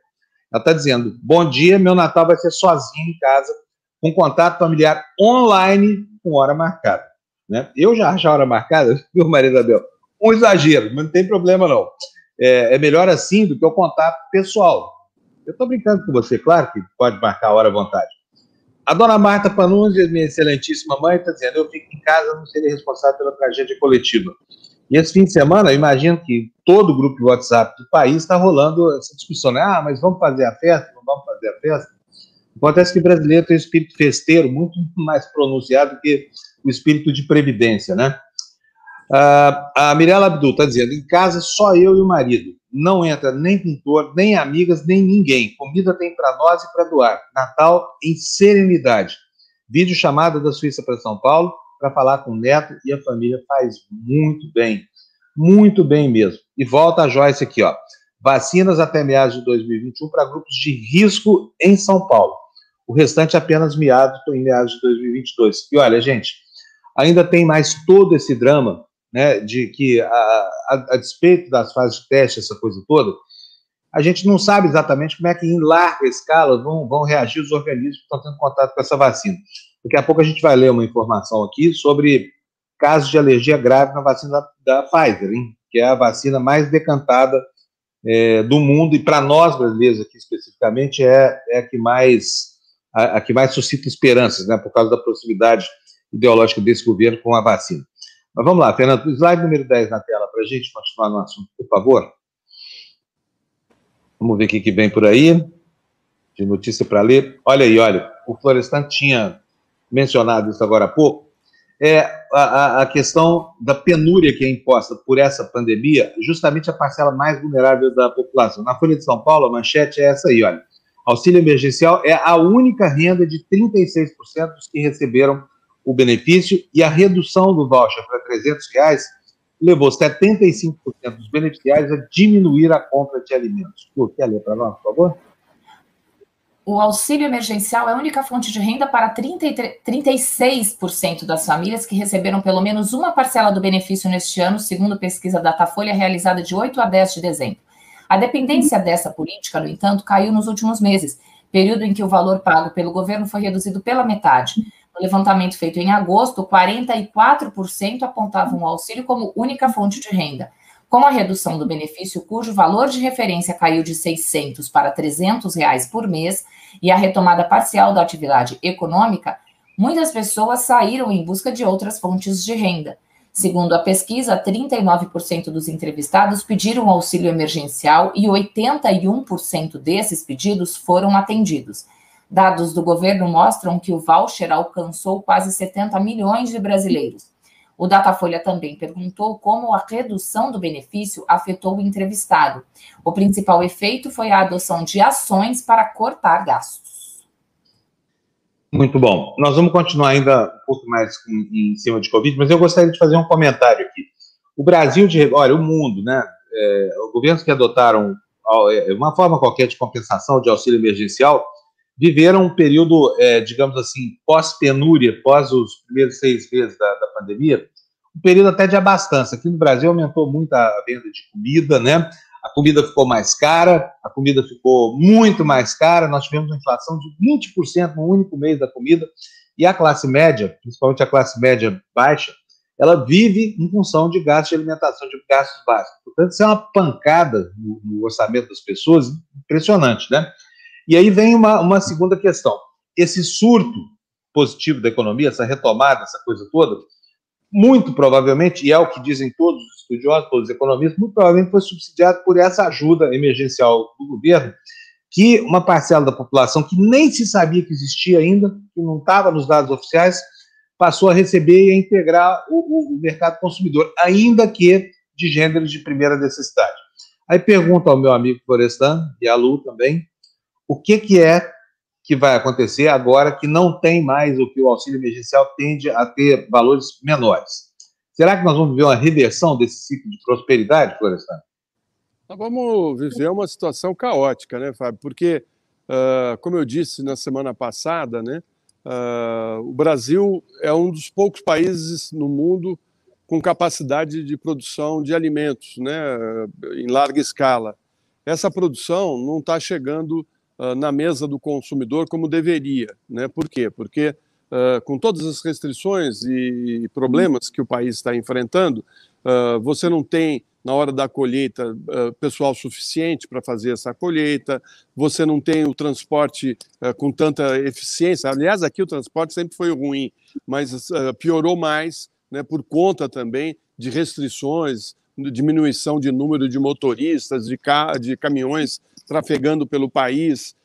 Ela está dizendo: bom dia, meu Natal vai ser sozinho em casa, com contato familiar online com hora marcada. Né? Eu já acho a hora marcada, viu, Maria Isabel? Um exagero, mas não tem problema não. É, é melhor assim do que o contato pessoal. Eu estou brincando com você, claro que pode marcar a hora à vontade. A dona Marta Panunzi, minha excelentíssima mãe, está dizendo: eu fico em casa, não serei responsável pela tragédia coletiva. E esse fim de semana, eu imagino que todo o grupo de WhatsApp do país está rolando essa discussão, né? Ah, mas vamos fazer a festa? Não vamos fazer a festa? Acontece que o brasileiro tem um espírito festeiro muito mais pronunciado que o espírito de previdência, né? Uh, a Mirella Abdul está dizendo: em casa só eu e o marido. Não entra nem pintor, nem amigas, nem ninguém. Comida tem para nós e para doar. Natal em serenidade. Vídeo chamada da Suíça para São Paulo para falar com o neto e a família faz muito bem. Muito bem mesmo. E volta a Joyce aqui, ó. Vacinas até meados de 2021 para grupos de risco em São Paulo. O restante apenas meados em meados de 2022. E olha, gente, ainda tem mais todo esse drama, né, de que a, a, a despeito das fases de teste, essa coisa toda, a gente não sabe exatamente como é que em larga escala vão, vão reagir os organismos que estão tendo contato com essa vacina. Daqui a pouco a gente vai ler uma informação aqui sobre casos de alergia grave na vacina da, da Pfizer, hein? que é a vacina mais decantada é, do mundo, e para nós brasileiros aqui especificamente, é, é a que mais a, a, que mais suscita esperanças, né, por causa da proximidade ideológica desse governo com a vacina. Mas vamos lá, Fernando, slide número 10 na tela para a gente continuar no assunto, por favor. Vamos ver o que, vem por aí, de notícia para ler. Olha aí, olha, o Florestan tinha mencionado isso agora há pouco, é a, a, questão da penúria que é imposta por essa pandemia, justamente a parcela mais vulnerável da população. Na Folha de São Paulo, a manchete é essa aí, olha. Auxílio emergencial é a única renda de 36% dos que receberam o benefício e a redução do voucher para 300 reais levou 75% dos beneficiários a diminuir a compra de alimentos. Lu, quer ler para nós, por favor? O auxílio emergencial é a única fonte de renda para 33, 36% das famílias que receberam pelo menos uma parcela do benefício neste ano, segundo pesquisa Datafolha realizada de 8 a 10 de dezembro. A dependência dessa política, no entanto, caiu nos últimos meses, período em que o valor pago pelo governo foi reduzido pela metade. No levantamento feito em agosto, 44% apontavam o auxílio como única fonte de renda. Com a redução do benefício, cujo valor de referência caiu de 600 para 300 reais por mês, e a retomada parcial da atividade econômica, muitas pessoas saíram em busca de outras fontes de renda. Segundo a pesquisa, 39% dos entrevistados pediram auxílio emergencial e 81% desses pedidos foram atendidos. Dados do governo mostram que o voucher alcançou quase 70 milhões de brasileiros. O Datafolha também perguntou como a redução do benefício afetou o entrevistado. O principal efeito foi a adoção de ações para cortar gastos. Muito bom. Nós vamos continuar ainda um pouco mais em cima de Covid, mas eu gostaria de fazer um comentário aqui. O Brasil, de, olha, o mundo, né? É, governos que adotaram é, uma forma qualquer de compensação de auxílio emergencial viveram um período, é, digamos assim, pós-penúria, pós os primeiros seis meses da, da, pandemia, um período até de abastança. Aqui no Brasil aumentou muito a venda de comida, né? A comida ficou mais cara, a comida ficou muito mais cara, nós tivemos uma inflação de 20% no único mês da comida, e a classe média, principalmente a classe média baixa, ela vive em função de gastos de alimentação, de gastos básicos. Portanto, isso é uma pancada no, no orçamento das pessoas impressionante, né? E aí vem uma, uma segunda questão. Esse surto positivo da economia, essa retomada, essa coisa toda, muito provavelmente, e é o que dizem todos os estudiosos, todos os economistas, muito provavelmente foi subsidiado por essa ajuda emergencial do governo, que uma parcela da população que nem se sabia que existia ainda, que não estava nos dados oficiais, passou a receber e a integrar o, o, mercado consumidor, ainda que de gêneros de primeira necessidade. Aí pergunto ao meu amigo Florestan e à Lu também, o que, que é que vai acontecer agora que não tem mais o que o auxílio emergencial tende a ter valores menores. Será que nós vamos viver uma reversão desse ciclo de prosperidade, Florestan? Nós vamos viver uma situação caótica, né, Fábio? Porque, uh, como eu disse na semana passada, né, uh, o Brasil é um dos poucos países no mundo com capacidade de produção de alimentos, né, em larga escala. Essa produção não está chegando na mesa do consumidor como deveria. Né? Por quê? Porque uh, com todas as restrições e problemas que o país está enfrentando, uh, você não tem na hora da colheita pessoal suficiente para fazer essa colheita, você não tem o transporte com tanta eficiência. Aliás, aqui o transporte sempre foi ruim, mas piorou mais né, por conta também de restrições, diminuição de número de motoristas, de, ca de caminhões trafegando pelo país.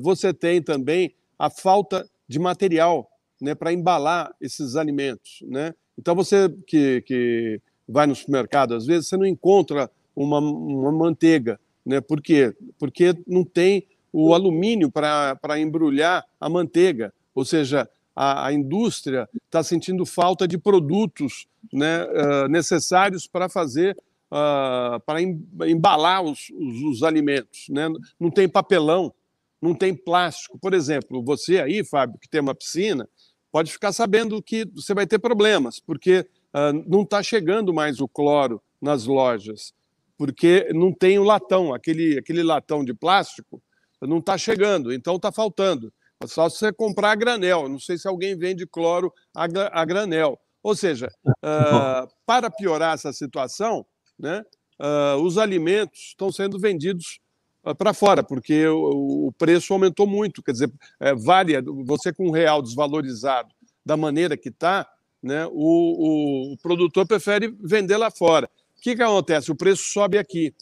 Você tem também a falta de material né, para embalar esses alimentos. Né? Então, você que, que vai no supermercado, às vezes, você não encontra uma, uma manteiga. Né? Por quê? Porque não tem o alumínio para embrulhar a manteiga. Ou seja, a, a indústria está sentindo falta de produtos né, uh, necessários para fazer uh, para embalar os, os, os alimentos. Né? Não tem papelão, não tem plástico. Por exemplo, você aí, Fábio, que tem uma piscina, pode ficar sabendo que você vai ter problemas, porque uh, não está chegando mais o cloro nas lojas, porque não tem o latão, aquele, aquele latão de plástico não está chegando, então está faltando. Só se você comprar a granel. Não sei se alguém vende cloro a, a granel. Ou seja, uh, para piorar essa situação, né, uh, os alimentos estão sendo vendidos uh, para fora, porque o, o, preço aumentou muito. Quer dizer, é, vale, você com um real desvalorizado da maneira que está, né, o, o, o, produtor prefere vender lá fora. O que, que acontece? O preço sobe aqui.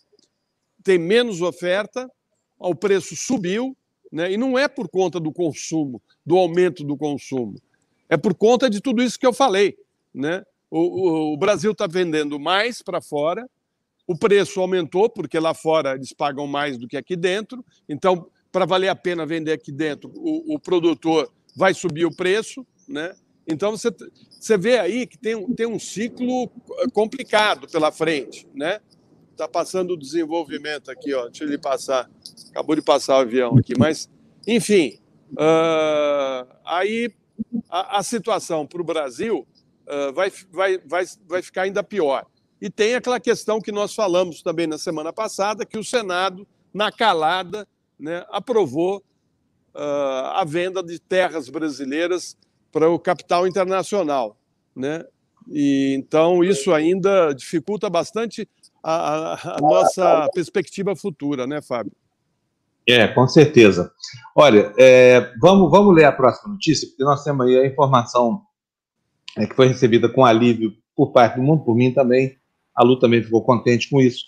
Tem menos oferta, o preço subiu, né, e não é por conta do consumo, do aumento do consumo. É por conta de tudo isso que eu falei. Né? O, o, o Brasil está vendendo mais para fora, o preço aumentou, porque lá fora eles pagam mais do que aqui dentro. Então, para valer a pena vender aqui dentro, o, o, produtor vai subir o preço. Né? Então, você, você vê aí que tem, tem um ciclo complicado pela frente. Né? Está passando o desenvolvimento aqui, ó. deixa ele passar. Acabou de passar o avião aqui, mas, enfim, uh, aí a, a situação para o Brasil uh, vai, vai, vai, vai ficar ainda pior. E tem aquela questão que nós falamos também na semana passada, que o Senado, na calada, né, aprovou uh, a venda de terras brasileiras para o capital internacional. Né? E, então, isso ainda dificulta bastante a, a, a nossa perspectiva futura, né, Fábio? É, com certeza. Olha, é, vamos, vamos ler a próxima notícia, porque nós temos aí a informação é, que foi recebida com alívio por parte do mundo, por mim também, a Lu também ficou contente com isso.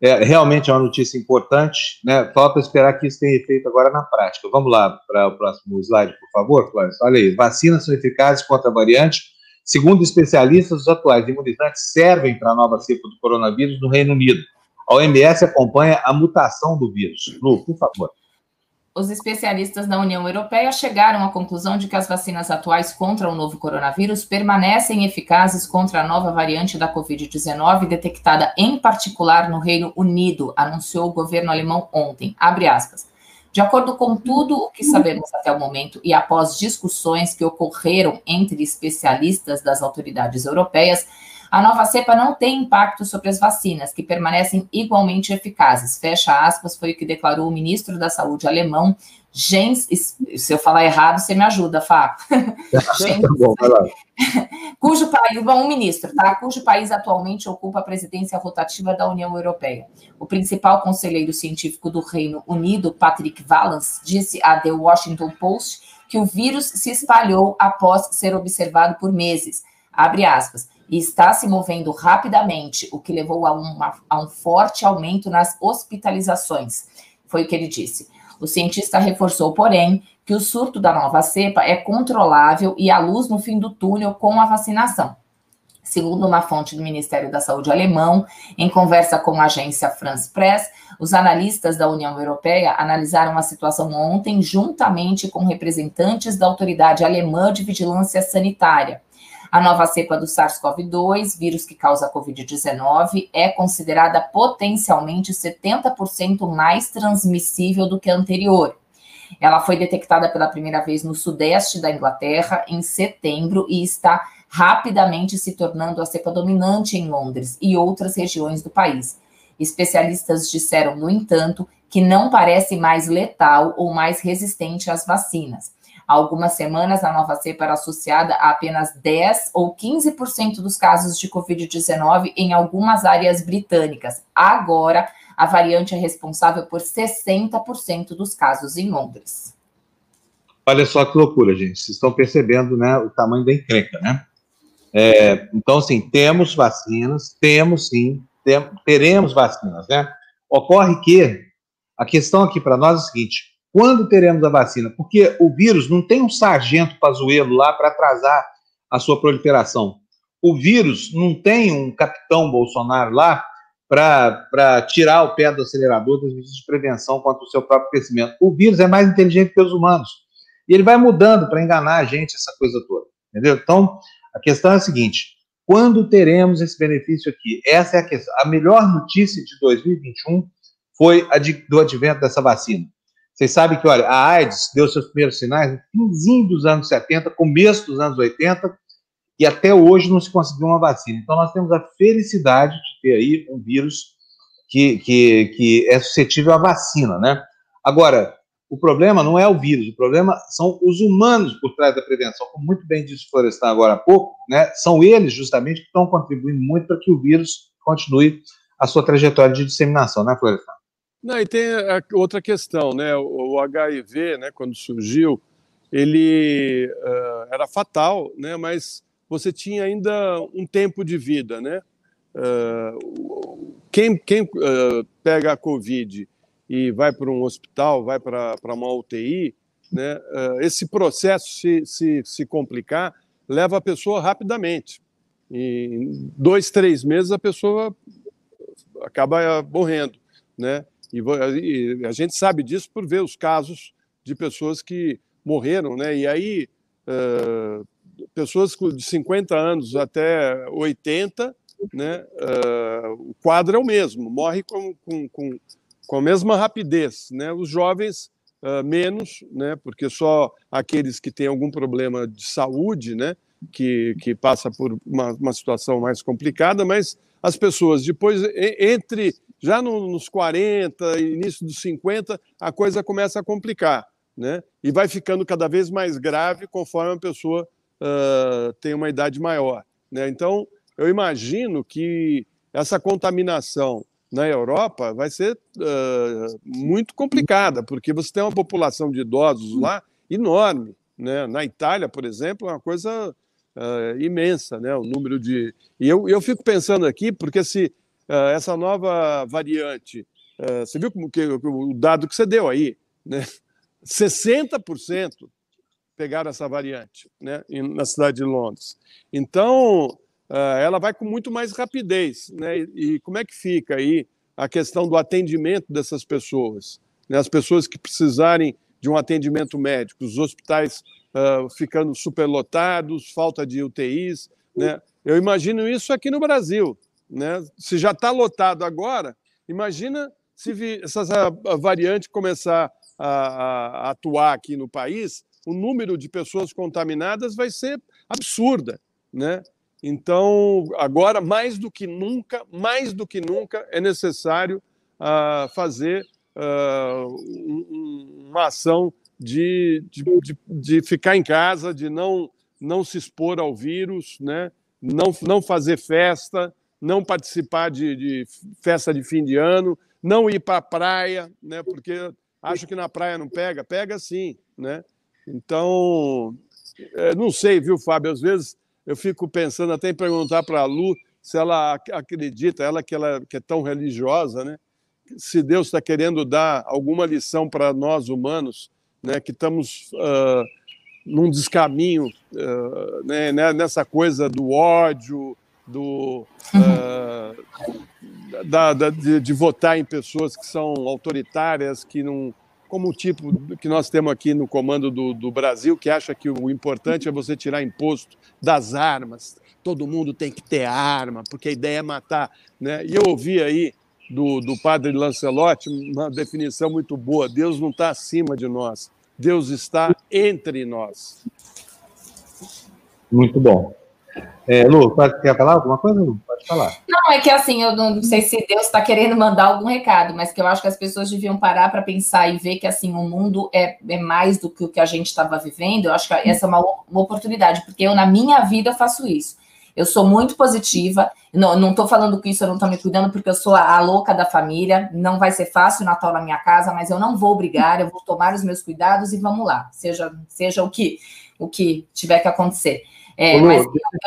É, realmente é uma notícia importante, né? Falta esperar que isso tenha efeito agora na prática. Vamos lá para o próximo slide, por favor, Flávio. Olha aí, vacinas são eficazes contra a variante. Segundo especialistas, os atuais imunizantes servem para a nova cepa do coronavírus no Reino Unido. A OMS acompanha a mutação do vírus. Lu, por favor os especialistas da União Europeia chegaram à conclusão de que as vacinas atuais contra o novo coronavírus permanecem eficazes contra a nova variante da Covid-19, detectada em particular no Reino Unido, anunciou o governo alemão ontem. De acordo com tudo o que sabemos até o momento e após discussões que ocorreram entre especialistas das autoridades europeias, a nova cepa não tem impacto sobre as vacinas, que permanecem igualmente eficazes. Fecha aspas, foi o que declarou o ministro da Saúde alemão, Jens. Se eu falar errado, você me ajuda, Fá. Jens, tá bom, vai lá. cujo país, bom, um ministro, tá? Cujo país atualmente ocupa a presidência rotativa da União Europeia. O principal conselheiro científico do Reino Unido, Patrick Vallance, disse à The Washington Post que o vírus se espalhou após ser observado por meses. Abre aspas e está se movendo rapidamente, o que levou a, uma, a um forte aumento nas hospitalizações. Foi o que ele disse. O cientista reforçou, porém, que o surto da nova cepa é controlável e há luz no fim do túnel com a vacinação. Segundo uma fonte do Ministério da Saúde alemão, em conversa com a agência France Press, os analistas da União Europeia analisaram a situação ontem juntamente com representantes da Autoridade Alemã de Vigilância Sanitária. A nova cepa do SARS-CoV-2, vírus que causa a Covid-19, é considerada potencialmente 70% mais transmissível do que a anterior. Ela foi detectada pela primeira vez no sudeste da Inglaterra em setembro e está rapidamente se tornando a cepa dominante em Londres e outras regiões do país. Especialistas disseram, no entanto, que não parece mais letal ou mais resistente às vacinas. Há algumas semanas, a nova cepa era associada a apenas 10 ou 15% dos casos de Covid-19 em algumas áreas britânicas. Agora, a variante é responsável por 60% dos casos em Londres. Olha só que loucura, gente. Vocês estão percebendo né, o tamanho da encrenca, né? É, então, assim, temos vacinas, temos sim, tem, teremos vacinas, né? Ocorre que a questão aqui para nós é a seguinte: quando teremos a vacina? Porque o vírus não tem um sargento pazuelo lá para atrasar a sua proliferação. O vírus não tem um capitão Bolsonaro lá para tirar o pé do acelerador das medidas de prevenção contra o seu próprio crescimento. O vírus é mais inteligente que os humanos. E ele vai mudando para enganar a gente, essa coisa toda. Entendeu? Então, a questão é a seguinte: quando teremos esse benefício aqui? Essa é a questão. A melhor notícia de 2021 foi a de, do advento dessa vacina. Vocês sabem que, olha, a AIDS deu seus primeiros sinais no finzinho dos anos 70, começo dos anos 80, e até hoje não se conseguiu uma vacina. Então, nós temos a felicidade de ter aí um vírus que, que, que é suscetível à vacina, né? Agora, o problema não é o vírus, o problema são os humanos por trás da prevenção, como muito bem disse Florestan agora há pouco, né? São eles, justamente, que estão contribuindo muito para que o vírus continue a sua trajetória de disseminação, né, Florestan? Não, e tem outra questão, né? O, HIV, né, quando surgiu, ele uh, era fatal, né? Mas você tinha ainda um tempo de vida, né? Uh, quem quem uh, pega a Covid e vai para um hospital, vai para uma UTI, né, esse processo se, se, se complicar leva a pessoa rapidamente. Em dois, três meses a pessoa acaba morrendo, né? E a gente sabe disso por ver os casos de pessoas que morreram, né? E aí, uh, pessoas de 50 anos até 80, né? Uh, o quadro é o mesmo, morre com, com, com, com a mesma rapidez, né? Os jovens uh, menos, né? Porque só aqueles que têm algum problema de saúde, né? Que, que passa por uma, uma situação mais complicada, mas as pessoas depois entre já nos 40, início dos 50, a coisa começa a complicar, né? E vai ficando cada vez mais grave conforme a pessoa uh, tem uma idade maior, né? Então, eu imagino que essa contaminação na Europa vai ser uh, muito complicada, porque você tem uma população de idosos lá enorme, né? Na Itália, por exemplo, é uma coisa uh, imensa, né? O número de e eu, eu fico pensando aqui porque se essa nova variante. Uh, você viu como que, o dado que você deu aí, né? 60% pegaram essa variante né, na cidade de Londres. Então, uh, ela vai com muito mais rapidez. Né? E, e, como é que fica aí a questão do atendimento dessas pessoas? Né? As pessoas que precisarem de um atendimento médico, os hospitais uh, ficando superlotados, falta de UTIs. Né? Eu imagino isso aqui no Brasil. Né? Se já está lotado agora, imagina se essa variante começar a, a, atuar aqui no país, o número de pessoas contaminadas vai ser absurda, né? Então, agora, mais do que nunca, mais do que nunca, é necessário uh, fazer uh, um, uma ação de, de, de, de, ficar em casa, de não, não se expor ao vírus, né? não, não fazer festa, não participar de, de festa de fim de ano, não ir para a praia, né? Porque acho que na praia não pega, pega sim, né? Então, é, não sei, viu, Fábio? Às vezes eu fico pensando até em perguntar para a Lu se ela acredita, ela que ela que é tão religiosa, né? Se Deus está querendo dar alguma lição para nós humanos, né? Que estamos uh, num descaminho, uh, né? Nessa coisa do ódio, do, uh, da, da, de, de, votar em pessoas que são autoritárias, que não. Como o tipo que nós temos aqui no comando do, do Brasil, que acha que o importante é você tirar imposto das armas. Todo mundo tem que ter arma, porque a ideia é matar. Né? E eu ouvi aí do, do padre Lancelotti uma definição muito boa: Deus não está acima de nós, Deus está entre nós. Muito bom. É, Lu, quer falar alguma coisa, Lu? Pode falar. Não, é que assim, eu não sei se Deus está querendo mandar algum recado, mas que eu acho que as pessoas deviam parar para pensar e ver que assim o mundo é, é mais do que o que a gente estava vivendo. Eu acho que essa é uma, uma oportunidade, porque eu, na minha vida, faço isso. Eu sou muito positiva. Não estou falando que isso eu não estou me cuidando, porque eu sou a, a, louca da família. Não vai ser fácil o Natal na minha casa, mas eu não vou brigar, eu vou tomar os meus cuidados e vamos lá. Seja, seja o que o que tiver que acontecer. É, mas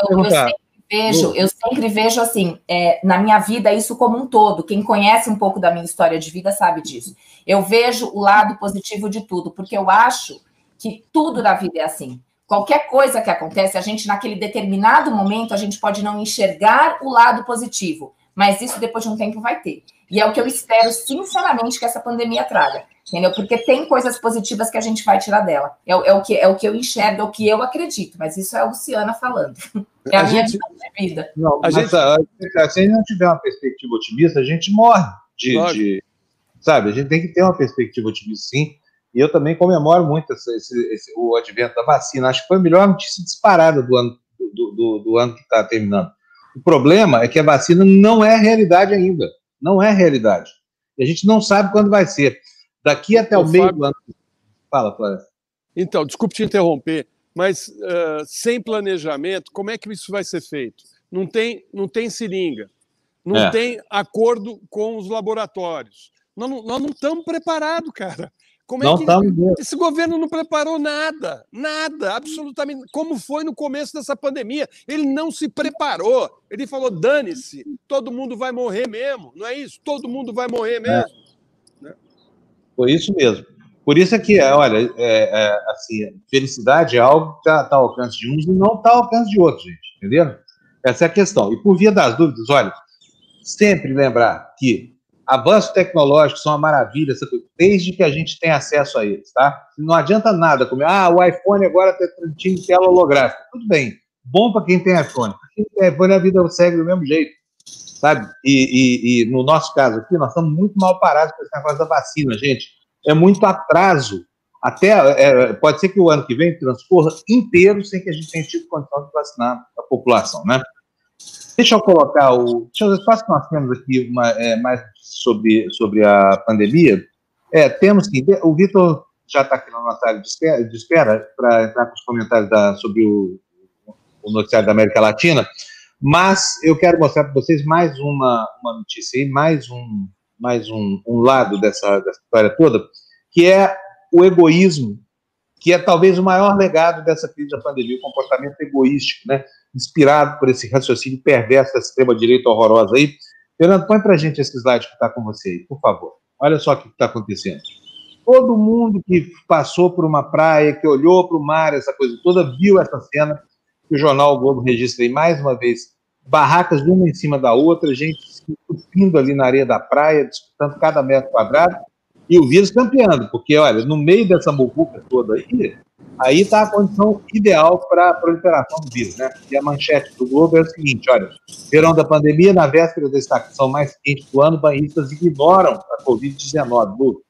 eu, eu, sempre vejo, eu sempre vejo assim, é, na minha vida, isso como um todo. Quem conhece um pouco da minha história de vida sabe disso. Eu vejo o lado positivo de tudo, porque eu acho que tudo na vida é assim. Qualquer coisa que acontece, a gente, naquele determinado momento, a gente pode não enxergar o lado positivo, mas isso depois de um tempo vai ter. E é o que eu espero, sinceramente, que essa pandemia traga entendeu? Porque tem coisas positivas que a gente vai tirar dela. É, é, o, que, é o que eu enxergo, é o que eu acredito, mas isso é a Luciana falando. É a, a minha gente... vida. Não, a gente... A, se a gente não tiver uma perspectiva otimista, a gente morre de, de, Sabe, a gente tem que ter uma perspectiva otimista, sim. E eu também comemoro muito esse, esse, esse, o advento da vacina. Acho que foi a melhor notícia disparada do ano, do, do, do ano que está terminando. O problema é que a vacina não é realidade ainda. Não é realidade. E a gente não sabe quando vai ser. Daqui até o, o meio Fábio... do ano. Fala, Flávio. Então, desculpe te interromper, mas uh, sem planejamento, como é que isso vai ser feito? Não tem, não tem seringa, não é. tem acordo com os laboratórios. Nós não, não estamos preparados, cara. Como é que esse governo não preparou nada? Nada, absolutamente. Como foi no começo dessa pandemia? Ele não se preparou. Ele falou: dane-se, todo mundo vai morrer mesmo. Não é isso? Todo mundo vai morrer é. mesmo. É. Foi isso mesmo. Por isso é que, olha, é, é, assim, felicidade é algo que está tá ao alcance de uns e não está ao alcance de outros, gente, entendeu? Essa é a questão. E por via das dúvidas, olha, sempre lembrar que avanços tecnológicos são uma maravilha, desde que a gente tenha acesso a eles, tá? Não adianta nada comer, ah, o iPhone agora está transmitindo tela holográfica. Tudo bem, bom para quem tem iPhone. Para quem tem iPhone, a vida segue do mesmo jeito, sabe? E, e, e, no nosso caso aqui, nós estamos muito mal parados com esse negócio da vacina, gente. É muito atraso. Até, é, pode ser que o ano que vem transcorra inteiro sem que a gente tenha tido condição de vacinar a população, né? Deixa eu colocar o. Deixa eu ver, quase que nós temos aqui uma, é, mais sobre, sobre a pandemia. É, temos sim. O Vitor já está aqui na nossa área de espera para entrar com os comentários da, sobre o, o noticiário da América Latina, mas eu quero mostrar para vocês mais uma, uma notícia aí, mais um, mais um, um lado dessa, dessa história toda, que é o egoísmo, que é talvez o maior legado dessa crise da pandemia, o comportamento egoístico, né? inspirado por esse raciocínio perverso da extrema-direita horrorosa aí. Fernando, põe para a gente esse slide que está com você aí, por favor. Olha só o que está acontecendo. Todo mundo que passou por uma praia, que olhou para o mar, essa coisa toda, viu essa cena o jornal o Globo registra aí mais uma vez. Barracas uma em cima da outra, gente se entupindo ali na areia da praia, disputando cada metro quadrado, e o vírus campeando, porque, olha, no meio dessa muvuca toda aí, aí está a condição ideal para a proliferação do vírus, né? E a manchete do Globo é o seguinte, olha, verão da pandemia, na véspera da estação mais quente do ano, banhistas ignoram a Covid-19, Lu.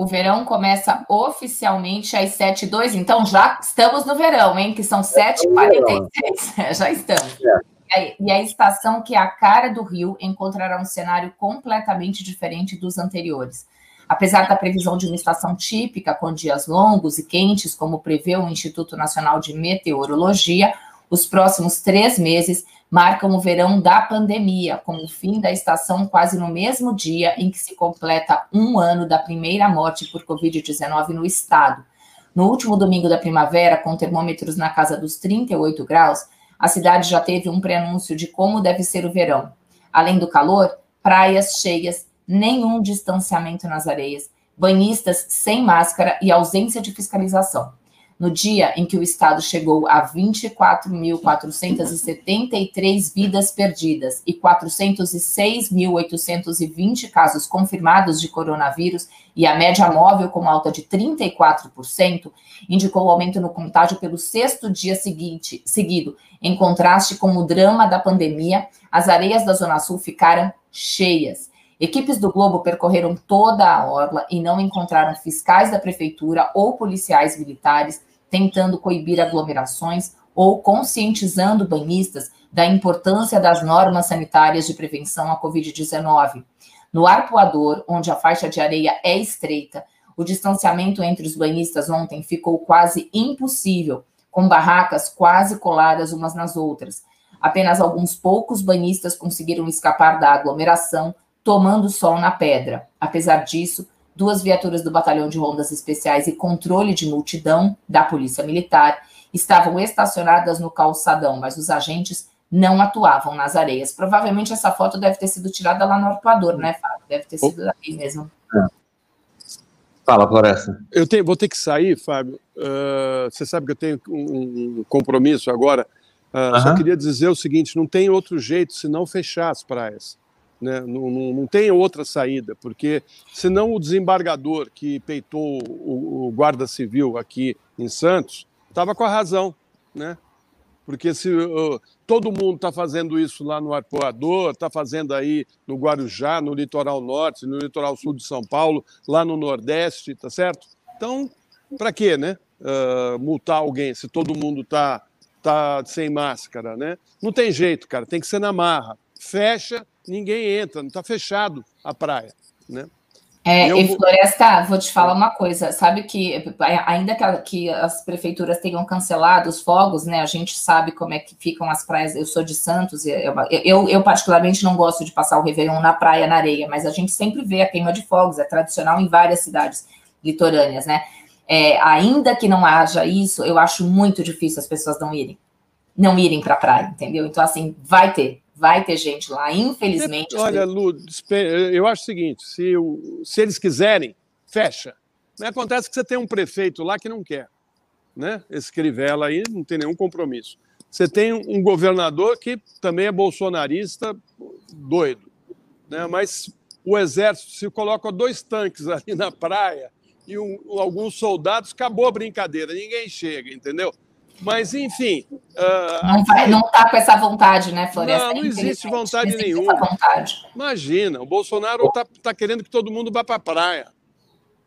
O verão começa oficialmente às 7h02, então já estamos no verão, hein? Que são 7h46, já estamos. É. E a estação que é a cara do Rio encontrará um cenário completamente diferente dos anteriores. Apesar da previsão de uma estação típica com dias longos e quentes, como prevê o Instituto Nacional de Meteorologia, os próximos três meses marcam o verão da pandemia, com o fim da estação quase no mesmo dia em que se completa um ano da primeira morte por Covid-19 no estado. No último domingo da primavera, com termômetros na casa dos 38 graus, a cidade já teve um prenúncio de como deve ser o verão. Além do calor, praias cheias nenhum distanciamento nas areias, banhistas sem máscara e ausência de fiscalização. No dia em que o estado chegou a 24.473 vidas perdidas e 406.820 casos confirmados de coronavírus e a média móvel com alta de 34%, indicou aumento no contágio pelo sexto dia seguinte, seguido. Em contraste com o drama da pandemia, as areias da Zona Sul ficaram cheias. Equipes do Globo percorreram toda a orla e não encontraram fiscais da prefeitura ou policiais militares tentando coibir aglomerações ou conscientizando banhistas da importância das normas sanitárias de prevenção à Covid-19. No Arpoador, onde a faixa de areia é estreita, o distanciamento entre os banhistas ontem ficou quase impossível, com barracas quase coladas umas nas outras. Apenas alguns poucos banhistas conseguiram escapar da aglomeração, tomando sol na pedra. Apesar disso, duas viaturas do Batalhão de Rondas Especiais e Controle de Multidão da Polícia Militar estavam estacionadas no calçadão, mas os agentes não atuavam nas areias. Provavelmente essa foto deve ter sido tirada lá no arpoador, né, Fábio? Deve ter sido daí mesmo. É. Fala, Floresta. Eu tenho, vou ter que sair, Fábio. Uh, você sabe que eu tenho um, um compromisso agora. Uh, Só queria dizer o seguinte: não tem outro jeito senão fechar as praias. Né? Não, não, não, tem outra saída, porque senão o desembargador que peitou o, o guarda civil aqui em Santos estava com a razão, né? Porque se uh, todo mundo está fazendo isso lá no Arpoador, está fazendo aí no Guarujá, no litoral norte, no litoral sul de São Paulo, lá no Nordeste, tá certo? Então, para quê, né? Uh, multar alguém se todo mundo está tá sem máscara, né? Não tem jeito, cara, tem que ser na marra. Fecha ninguém entra, não está fechado a praia, né? É, e Floresta, vou te falar uma coisa, sabe que ainda que, que, as prefeituras tenham cancelado os fogos, né, a gente sabe como é que ficam as praias, eu sou de Santos, eu, eu, eu particularmente não gosto de passar o Réveillon na praia, na areia, mas a gente sempre vê a queima de fogos, é tradicional em várias cidades litorâneas, né, é, ainda que não haja isso, eu acho muito difícil as pessoas não irem, não irem para a praia, entendeu? Então, assim, vai ter, vai ter gente lá, infelizmente. Olha, Lu, eu acho o seguinte: se, se eles quiserem, fecha. Mas acontece que você tem um prefeito lá que não quer. Né? Esse Crivella aí não tem nenhum compromisso. Você tem um governador que também é bolsonarista doido. Né? Mas o exército, se coloca dois tanques ali na praia e um, alguns soldados, acabou a brincadeira, ninguém chega, entendeu? Mas, enfim. Uh, não, vai, não tá com essa vontade, né, Floresta? Não, não existe vontade nenhuma. Vontade. Imagina, o Bolsonaro está tá querendo que todo mundo vá para a praia.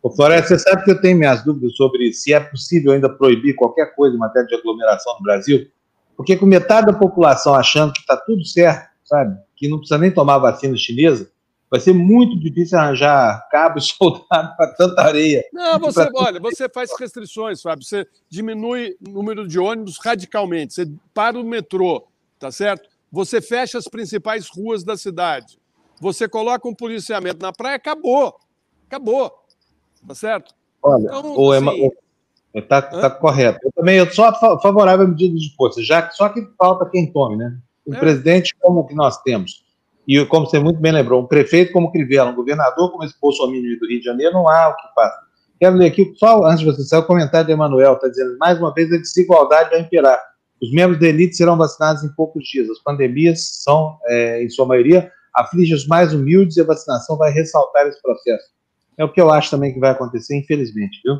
Ô, Floresta, você sabe que eu tenho minhas dúvidas sobre se é possível ainda proibir qualquer coisa em matéria de aglomeração no Brasil, porque com metade da população achando que está tudo certo, sabe, que não precisa nem tomar vacina chinesa, vai ser muito difícil arranjar cabo e soldado para tanta areia. Não, você, olha, você faz restrições, Fábio. Você diminui o número de ônibus radicalmente. Você para o metrô, tá certo? Você fecha as principais ruas da cidade. Você coloca um policiamento na praia, acabou. Acabou. Tá certo? Olha, então, o assim... Está tá correto. Eu também eu sou favorável a medidas de força, já que só que falta quem tome, né? Um é. presidente como o que nós temos, e como você muito bem lembrou, um prefeito como Crivella, um governador como esse Bolsonaro do Rio de Janeiro, não há o que fazer. Quero ler aqui, só antes de você sair, o comentário do Emanuel, está dizendo, mais uma vez, a desigualdade vai imperar. Os membros da elite serão vacinados em poucos dias. As pandemias são, é, em sua maioria, afligem os mais humildes e a vacinação vai ressaltar esse processo. É o que eu acho também que vai acontecer, infelizmente, viu?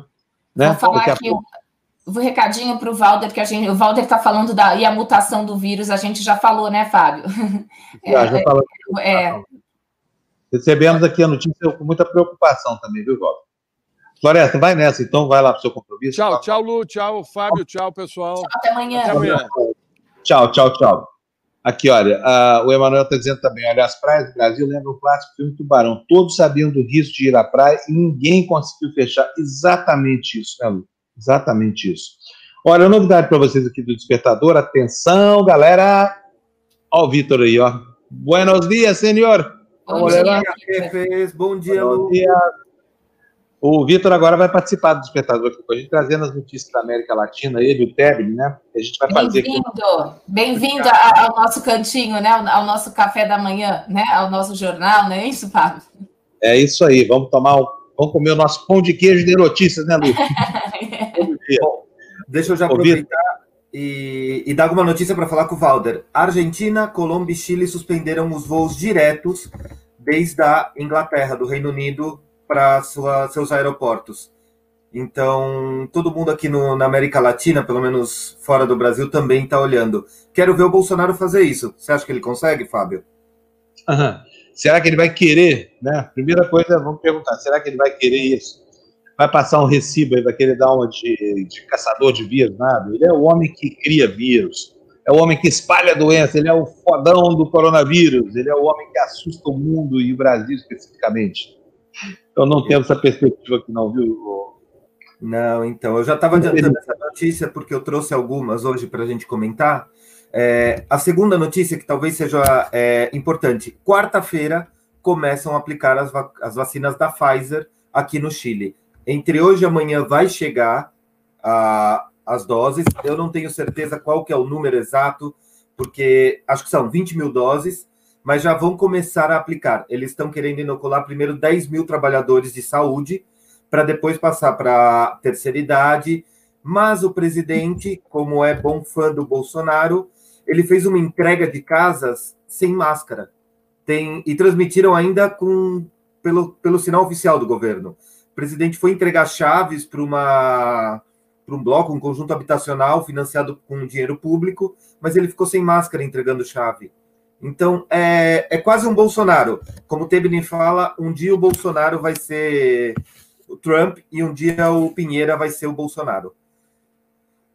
Né? Vou falar aqui o recadinho para o Valder, que a gente, o Valder está falando da e a mutação do vírus, a gente já falou, né, Fábio? Já, já falou. É, é, Recebemos aqui a notícia com muita preocupação também, viu, Valder? Floresta, vai nessa, então, vai lá para o seu compromisso. Tchau, tchau, Lu, tchau, Fábio, tchau, pessoal. Tchau, até amanhã. Até amanhã. Tchau, tchau, tchau. Aqui, olha, uh, o Emanuel está dizendo também, olha, as praias do Brasil lembram o clássico filme Tubarão. Todos sabiam do risco de ir à praia e ninguém conseguiu fechar. Exatamente isso, né, Lu? Exatamente isso. Olha, novidade para vocês aqui do Despertador. Atenção, galera. Ó o Vitor aí, ó. Buenos dias, senhor. Bom dia, jefes. Bom dia, Bom dia. O Vitor agora vai participar do Despertador aqui com a gente, trazendo as notícias da América Latina, ele, o Tebni, né? A gente vai fazer Bem-vindo, bem-vindo ao nosso cantinho, né? Ao nosso café da manhã, né? Ao nosso jornal, não é isso, Fábio? É isso aí, vamos tomar um Vamos comer o nosso pão de queijo de notícias, né, Lu? Bom, deixa eu já aproveitar e, e dar alguma notícia para falar com o Valder. Argentina, Colômbia e Chile suspenderam os voos diretos desde a Inglaterra, do Reino Unido, para seus aeroportos. Então, todo mundo aqui no, na América Latina, pelo menos fora do Brasil, também está olhando. Quero ver o Bolsonaro fazer isso. Você acha que ele consegue, Fábio? Aham. Será que ele vai querer, né? Primeira coisa, vamos perguntar, será que ele vai querer isso? Vai passar um recibo, ele vai querer dar uma de, de caçador de vírus, nada. Ele é o homem que cria vírus, é o homem que espalha a doença, ele é o fodão do coronavírus, ele é o homem que assusta o mundo e o Brasil especificamente. Então não temos essa perspectiva aqui não, viu? Não, então, eu já estava adiantando essa notícia porque eu trouxe algumas hoje para a gente comentar, é, a segunda notícia, que talvez seja é, importante: quarta-feira começam a aplicar as, vac as, vacinas da Pfizer aqui no Chile. Entre hoje e amanhã vai chegar a, as doses. Eu não tenho certeza qual que é o número exato, porque acho que são 20 mil doses, mas já vão começar a aplicar. Eles estão querendo inocular primeiro 10 mil trabalhadores de saúde, para depois passar para a terceira idade. Mas o presidente, como é bom fã do Bolsonaro, ele fez uma entrega de casas sem máscara. Tem, e transmitiram ainda com pelo, pelo sinal oficial do governo. O presidente foi entregar chaves para uma para um bloco, um conjunto habitacional financiado com dinheiro público, mas ele ficou sem máscara entregando chave. Então é, é quase um Bolsonaro. Como o fala, um dia o Bolsonaro vai ser o Trump e um dia o Pinheira vai ser o Bolsonaro.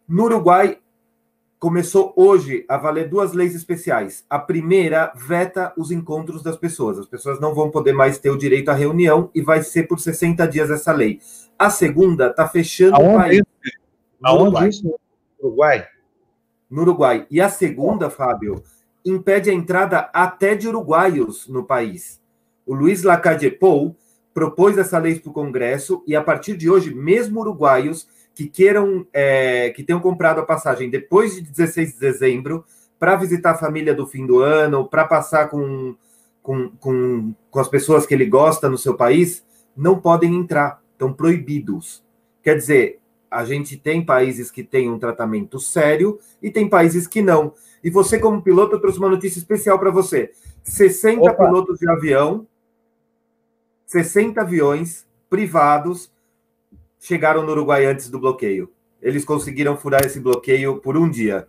No Uruguai, começou hoje a valer duas leis especiais. A primeira veta os encontros das pessoas. As pessoas não vão poder mais ter o direito à reunião e vai ser por 60 dias essa lei. A segunda está fechando Aonde o país. No Aonde Uruguai. isso? No Uruguai. No Uruguai. E a segunda, Fábio, impede a entrada até de uruguaios no país. O Luiz Lacalle Pou propôs essa lei para o Congresso e a partir de hoje, mesmo uruguaios que queiram, é, que tenham comprado a passagem depois de 16 de dezembro para visitar a família do fim do ano, para passar com, com, com, com as pessoas que ele gosta no seu país, não podem entrar. estão proibidos. Quer dizer, a gente tem países que têm um tratamento sério e tem países que não. E você, como piloto, eu trouxe uma notícia especial para você. 60 Opa. pilotos de avião, 60 aviões privados chegaram no Uruguai antes do bloqueio. Eles conseguiram furar esse bloqueio por um dia.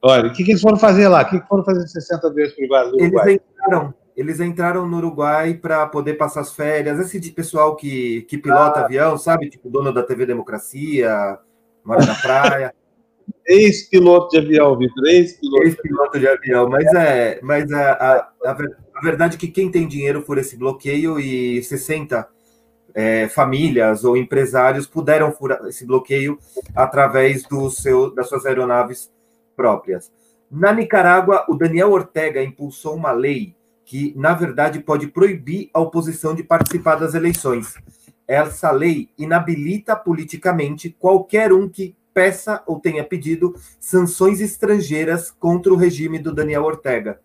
Olha, o que, que eles foram fazer lá? O que, que foram fazer 60 vezes privados do Uruguai? Eles entraram, eles entraram no Uruguai para poder passar as férias. Esse de pessoal que, que pilota ah. avião, sabe? Tipo, dono da TV Democracia, mora na praia. Ex-piloto de avião, Vitor. Ex-piloto. Ex-piloto de avião. Mas é, mas a, a, a, verdade é que quem tem dinheiro por esse bloqueio e 60 é, famílias ou empresários puderam furar esse bloqueio através do seu, das suas aeronaves próprias. Na Nicarágua, o Daniel Ortega impulsou uma lei que, na verdade, pode proibir a oposição de participar das eleições. Essa lei inabilita politicamente qualquer um que peça ou tenha pedido sanções estrangeiras contra o regime do Daniel Ortega.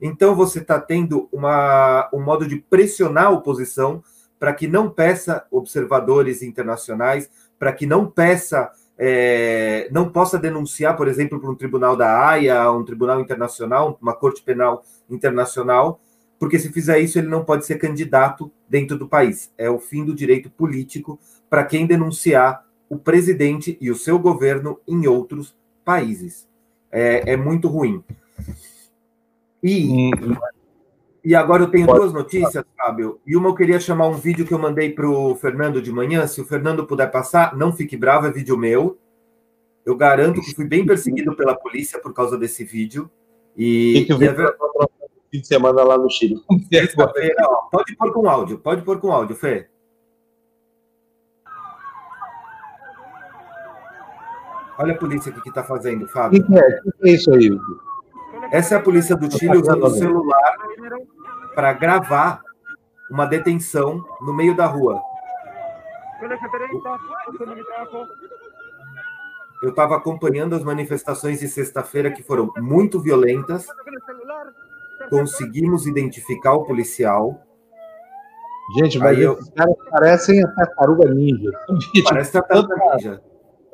Então, você está tendo uma, um modo de pressionar a oposição para que não peça observadores internacionais, para que não peça é, não possa denunciar, por exemplo, para um tribunal da Haia, um tribunal internacional, uma corte penal internacional, porque se fizer isso, ele não pode ser candidato dentro do país. É o fim do direito político para quem denunciar o presidente e o seu governo em outros países. É, é muito ruim. E. E agora eu tenho Pode. duas notícias, Fábio. E uma eu queria chamar um vídeo que eu mandei para o Fernando de manhã. Se o Fernando puder passar, não fique bravo, é vídeo meu. Eu garanto que fui bem perseguido pela polícia por causa desse vídeo. E, que, que é ver... fim de semana lá no Chile. pode pôr com áudio, pode pôr com áudio, Fê. Olha a polícia aqui que está fazendo, Fábio. O que, é? que é isso aí? Essa é a polícia do Chile usando o celular para gravar uma detenção no meio da rua. Eu estava acompanhando as manifestações de sexta-feira que foram muito violentas. Conseguimos identificar o policial. Gente, mas eu... esses caras parecem a tartaruga ninja. Parece tartaruga ninja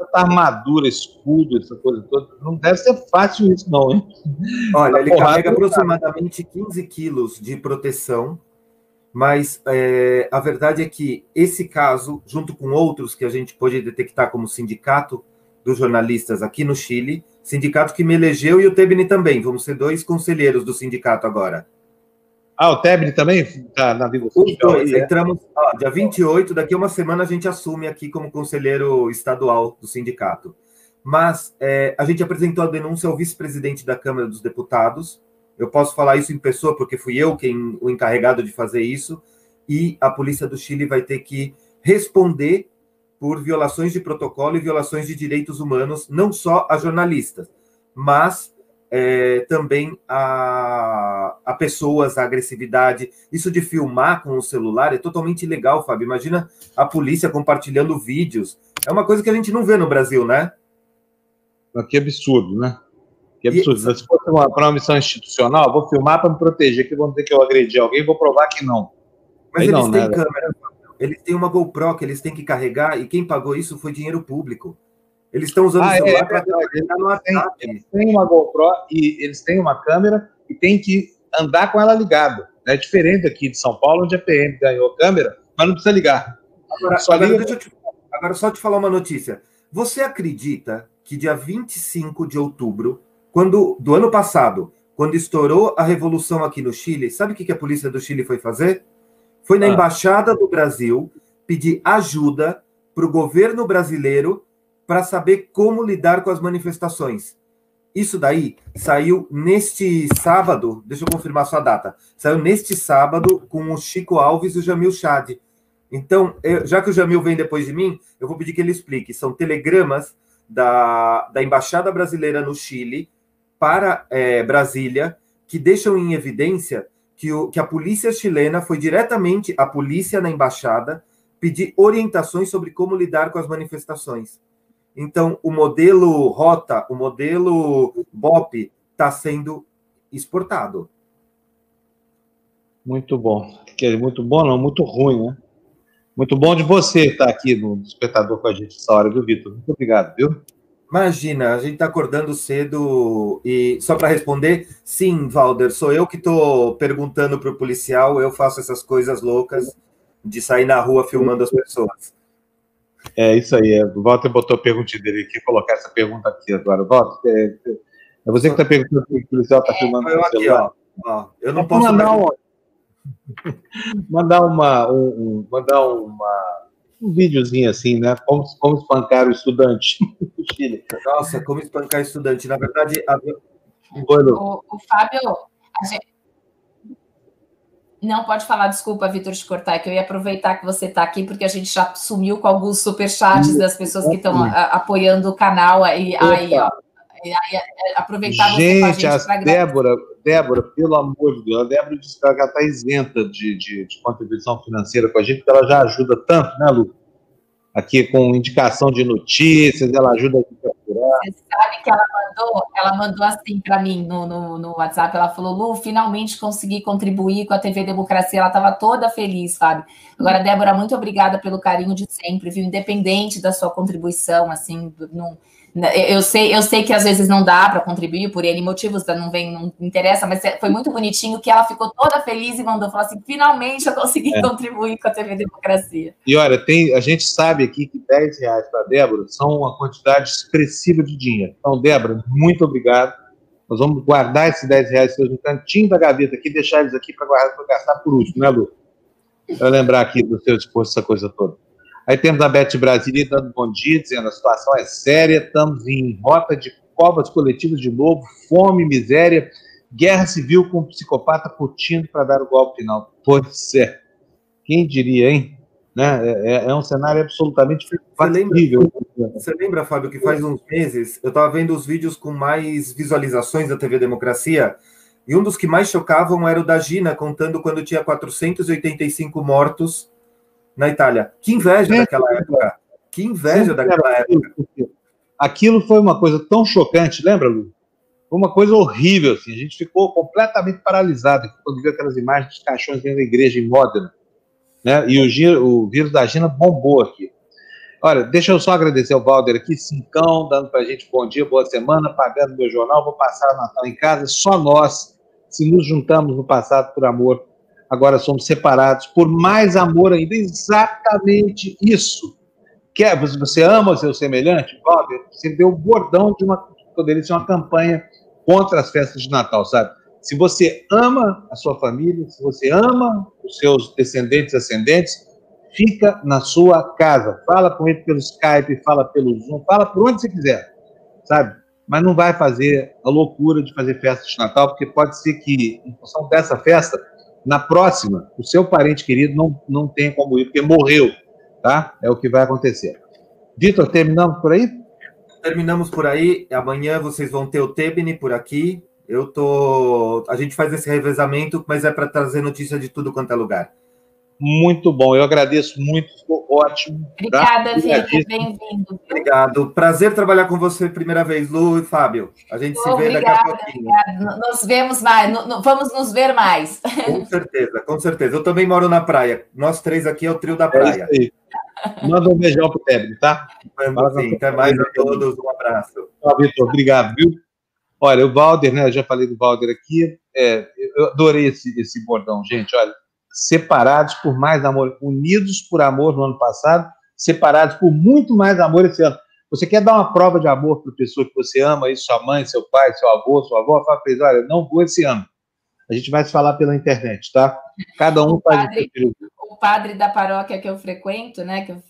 tanta armadura, escudo, essa coisa toda. Não deve ser fácil isso, não, hein? Olha, ele carrega aproximadamente 15 quilos de proteção, mas é, a verdade é que esse caso, junto com outros que a gente pode detectar como sindicato dos jornalistas aqui no Chile, sindicato que me elegeu e o Tebni também, vamos ser dois conselheiros do sindicato agora. Ah, o Tebni também está na Os dois, é. entramos, ó, dia 28, daqui a uma semana a gente assume aqui como conselheiro estadual do sindicato. Mas é, a gente apresentou a denúncia ao vice-presidente da Câmara dos Deputados. Eu posso falar isso em pessoa, porque fui eu quem o encarregado de fazer isso. E a polícia do Chile vai ter que responder por violações de protocolo e violações de direitos humanos, não só a jornalistas, mas é, também a, a pessoas, a agressividade. Isso de filmar com o celular é totalmente ilegal, Fábio. Imagina a polícia compartilhando vídeos. É uma coisa que a gente não vê no Brasil, né? Que absurdo, né? Que absurdo. E... Se fosse uma, uma missão institucional, vou filmar para me proteger, que vão dizer que eu agredi alguém, vou provar que não. Mas Aí eles não, têm né? câmera, eles têm uma GoPro que eles têm que carregar, e quem pagou isso foi dinheiro público. Eles estão usando ah, o celular é, para trabalhar no WhatsApp. Eles têm uma GoPro e eles têm uma câmera e tem que andar com ela ligada. É diferente aqui de São Paulo, onde a PM ganhou câmera, mas não precisa ligar. Agora, só, agora, liga... te, agora só te falar uma notícia. Você acredita que dia 25 de outubro, quando do ano passado, quando estourou a revolução aqui no Chile, sabe o que a polícia do Chile foi fazer? Foi na ah. embaixada do Brasil pedir ajuda para o governo brasileiro para saber como lidar com as manifestações. Isso daí saiu neste sábado, deixa eu confirmar sua data. Saiu neste sábado com o Chico Alves e o Jamil Chad. Então, eu, já que o Jamil vem depois de mim, eu vou pedir que ele explique. São telegramas da, da Embaixada Brasileira no Chile para é, Brasília que deixam em evidência que, o, que a polícia chilena foi diretamente à polícia na embaixada pedir orientações sobre como lidar com as manifestações. Então, o modelo Rota, o modelo BOP, está sendo exportado. Muito bom. Muito bom, não, muito ruim, né? Muito bom de você estar aqui no Despertador com a gente essa hora, viu, Vitor? Muito obrigado, viu? Imagina, a gente está acordando cedo e só para responder, sim, Valder, sou eu que estou perguntando para o policial, eu faço essas coisas loucas de sair na rua filmando as pessoas. É isso aí, é. o Walter botou a pergunta dele aqui, colocar essa pergunta aqui agora. Walter, é, é você que está perguntando se o policial está filmando. Eu aqui, ó, ó, Eu não é posso. Mandar, um, mandar uma. Um, um, mandar uma um videozinho assim, né? Como, como espancar o estudante no Chile. Nossa, como espancar estudante. Na verdade, a... o, o Fábio, gente... Não pode falar, desculpa, Vitor, de cortar, é que eu ia aproveitar que você está aqui, porque a gente já sumiu com alguns superchats das pessoas que estão apoiando o canal aí, aí ó. Aí, aproveitar gente, você a Débora, Débora, pelo amor de Deus, a Débora disse que ela está isenta de, de, de, contribuição financeira com a gente, porque ela já ajuda tanto, né, Lu? Aqui com indicação de notícias, ela ajuda a procurar. Você sabe que ela mandou, ela mandou assim para mim no, no, no, WhatsApp, ela falou, Lu, finalmente consegui contribuir com a TV Democracia, ela estava toda feliz, sabe? Agora, Débora, muito obrigada pelo carinho de sempre, viu? Independente da sua contribuição, assim, não eu sei, eu sei que às vezes não dá para contribuir por N motivos, não vem, não interessa, mas é, foi muito bonitinho que ela ficou toda feliz e mandou falar assim: finalmente eu consegui é. contribuir com a TV Democracia. E olha, tem, a gente sabe aqui que 10 reais para Débora são uma quantidade expressiva de dinheiro. Então, Débora, muito obrigado. Nós vamos guardar esses 10 reais no cantinho da gaveta aqui, deixar eles aqui para gastar por último, né, Lu? Para lembrar aqui do seu esforço, essa coisa toda. Aí temos a Beth Brasília dando bom dia, dizendo a situação é séria, estamos em rota de covas coletivas de novo, fome, miséria, guerra civil com um psicopata curtindo para dar o golpe final. Pois é. Quem diria, hein? Né? É, é, é um cenário absolutamente factível. Você lembra, Fábio, que faz uns meses eu estava vendo os vídeos com mais visualizações da TV Democracia e um dos que mais chocavam era o da Gina, contando quando tinha 485 mortos na Itália. Que inveja é, daquela época. Que inveja daquela época. Aquilo foi uma coisa tão chocante, lembra, Lu? Foi uma coisa horrível, assim. A gente ficou completamente paralisado quando viu aquelas imagens dos caixões dentro da igreja em Modena. Né? E o, o vírus da Gina bombou aqui. Olha, deixa eu só agradecer ao Valder aqui, cincão, dando para a gente bom dia, boa semana, pagando meu jornal, vou passar o Natal em casa, só nós, se nos juntamos no passado por amor, agora somos separados por mais amor ainda. Exatamente isso. Quer, você ama o seu semelhante? Bob, você deu o bordão de uma, poderia ser uma campanha contra as festas de Natal, sabe? Se você ama a sua família, se você ama os seus descendentes ascendentes, fica na sua casa. Fala com ele pelo Skype, fala pelo Zoom, fala por onde você quiser, sabe? Mas não vai fazer a loucura de fazer festa de Natal, porque pode ser que, em função dessa festa, na próxima, o seu parente querido não, não tem como ir, porque morreu, tá? É o que vai acontecer. Vitor, terminamos por aí? Terminamos por aí. Amanhã vocês vão ter o Tebni por aqui. Eu tô. A gente faz esse revezamento, mas é para trazer notícia de tudo quanto é lugar. Muito bom, eu agradeço muito, ficou ótimo. Obrigada, Vitor, bem-vindo. Obrigado. Prazer trabalhar com você primeira vez, Lu e Fábio. A gente se vê daqui a pouquinho. Obrigada. Nos vemos mais, vamos nos ver mais. Com certeza, com certeza. Eu também moro na praia. Nós três aqui é o trio da é praia. É Manda um beijão pro Tebni, tá? sim, até mais a todos, um abraço. Tchau, Vitor, obrigado, viu? Olha, o Valder, né? Eu já falei do Valder aqui. É, eu adorei esse, esse bordão, gente. Olha, separados por mais amor, unidos por amor no ano passado, separados por muito mais amor esse ano. Você quer dar uma prova de amor para a pessoa que você ama, aí, sua mãe, seu pai, seu avô, sua avó, fala para eles, olha, não vou esse ano. A gente vai se falar pela internet, tá? Cada um faz o o padre da paróquia que eu frequento, né, que eu,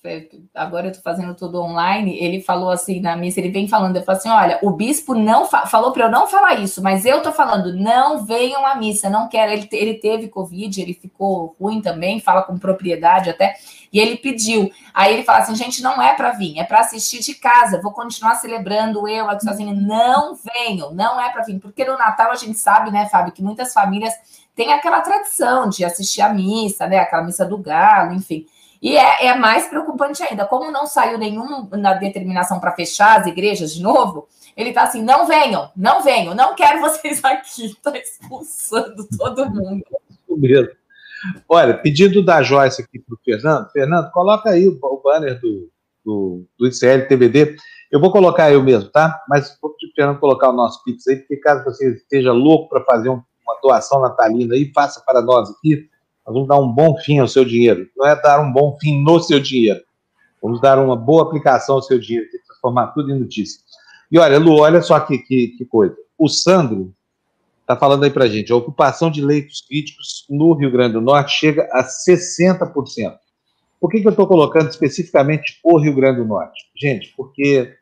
agora eu estou fazendo tudo online, ele falou assim na missa, ele vem falando, eu falo assim, olha, o bispo não fa falou para eu não falar isso, mas eu estou falando, não venham à missa, não quero, ele, ele teve covid, ele ficou ruim também, fala com propriedade até, e ele pediu, aí ele fala assim, gente, não é para vir, é para assistir de casa, vou continuar celebrando eu aqui sozinho, não venham, não é para vir, porque no Natal a gente sabe, né, Fábio, que muitas famílias tem aquela tradição de assistir a missa, né? Aquela missa do galo, enfim. E é, é mais preocupante ainda, como não saiu nenhuma determinação para fechar as igrejas de novo, ele tá assim: não venham, não venham, não quero vocês aqui, tá expulsando todo mundo. Olha, pedido da Joyce aqui para o Fernando. Fernando, coloca aí o, banner do, do, do ICL TBD. Eu vou colocar eu mesmo, tá? Mas vou para Fernando colocar o nosso Pix aí, porque caso você esteja louco para fazer um, uma doação natalina aí, faça para nós aqui. Nós vamos dar um bom fim ao seu dinheiro. Não é dar um bom fim no seu dinheiro. Vamos dar uma boa aplicação ao seu dinheiro, transformar tudo em notícia. E olha, Lu, olha só que, que, que coisa. O Sandro está falando aí para gente, a ocupação de leitos críticos no Rio Grande do Norte chega a 60%. Por que, que eu estou colocando especificamente o Rio Grande do Norte? Gente, porque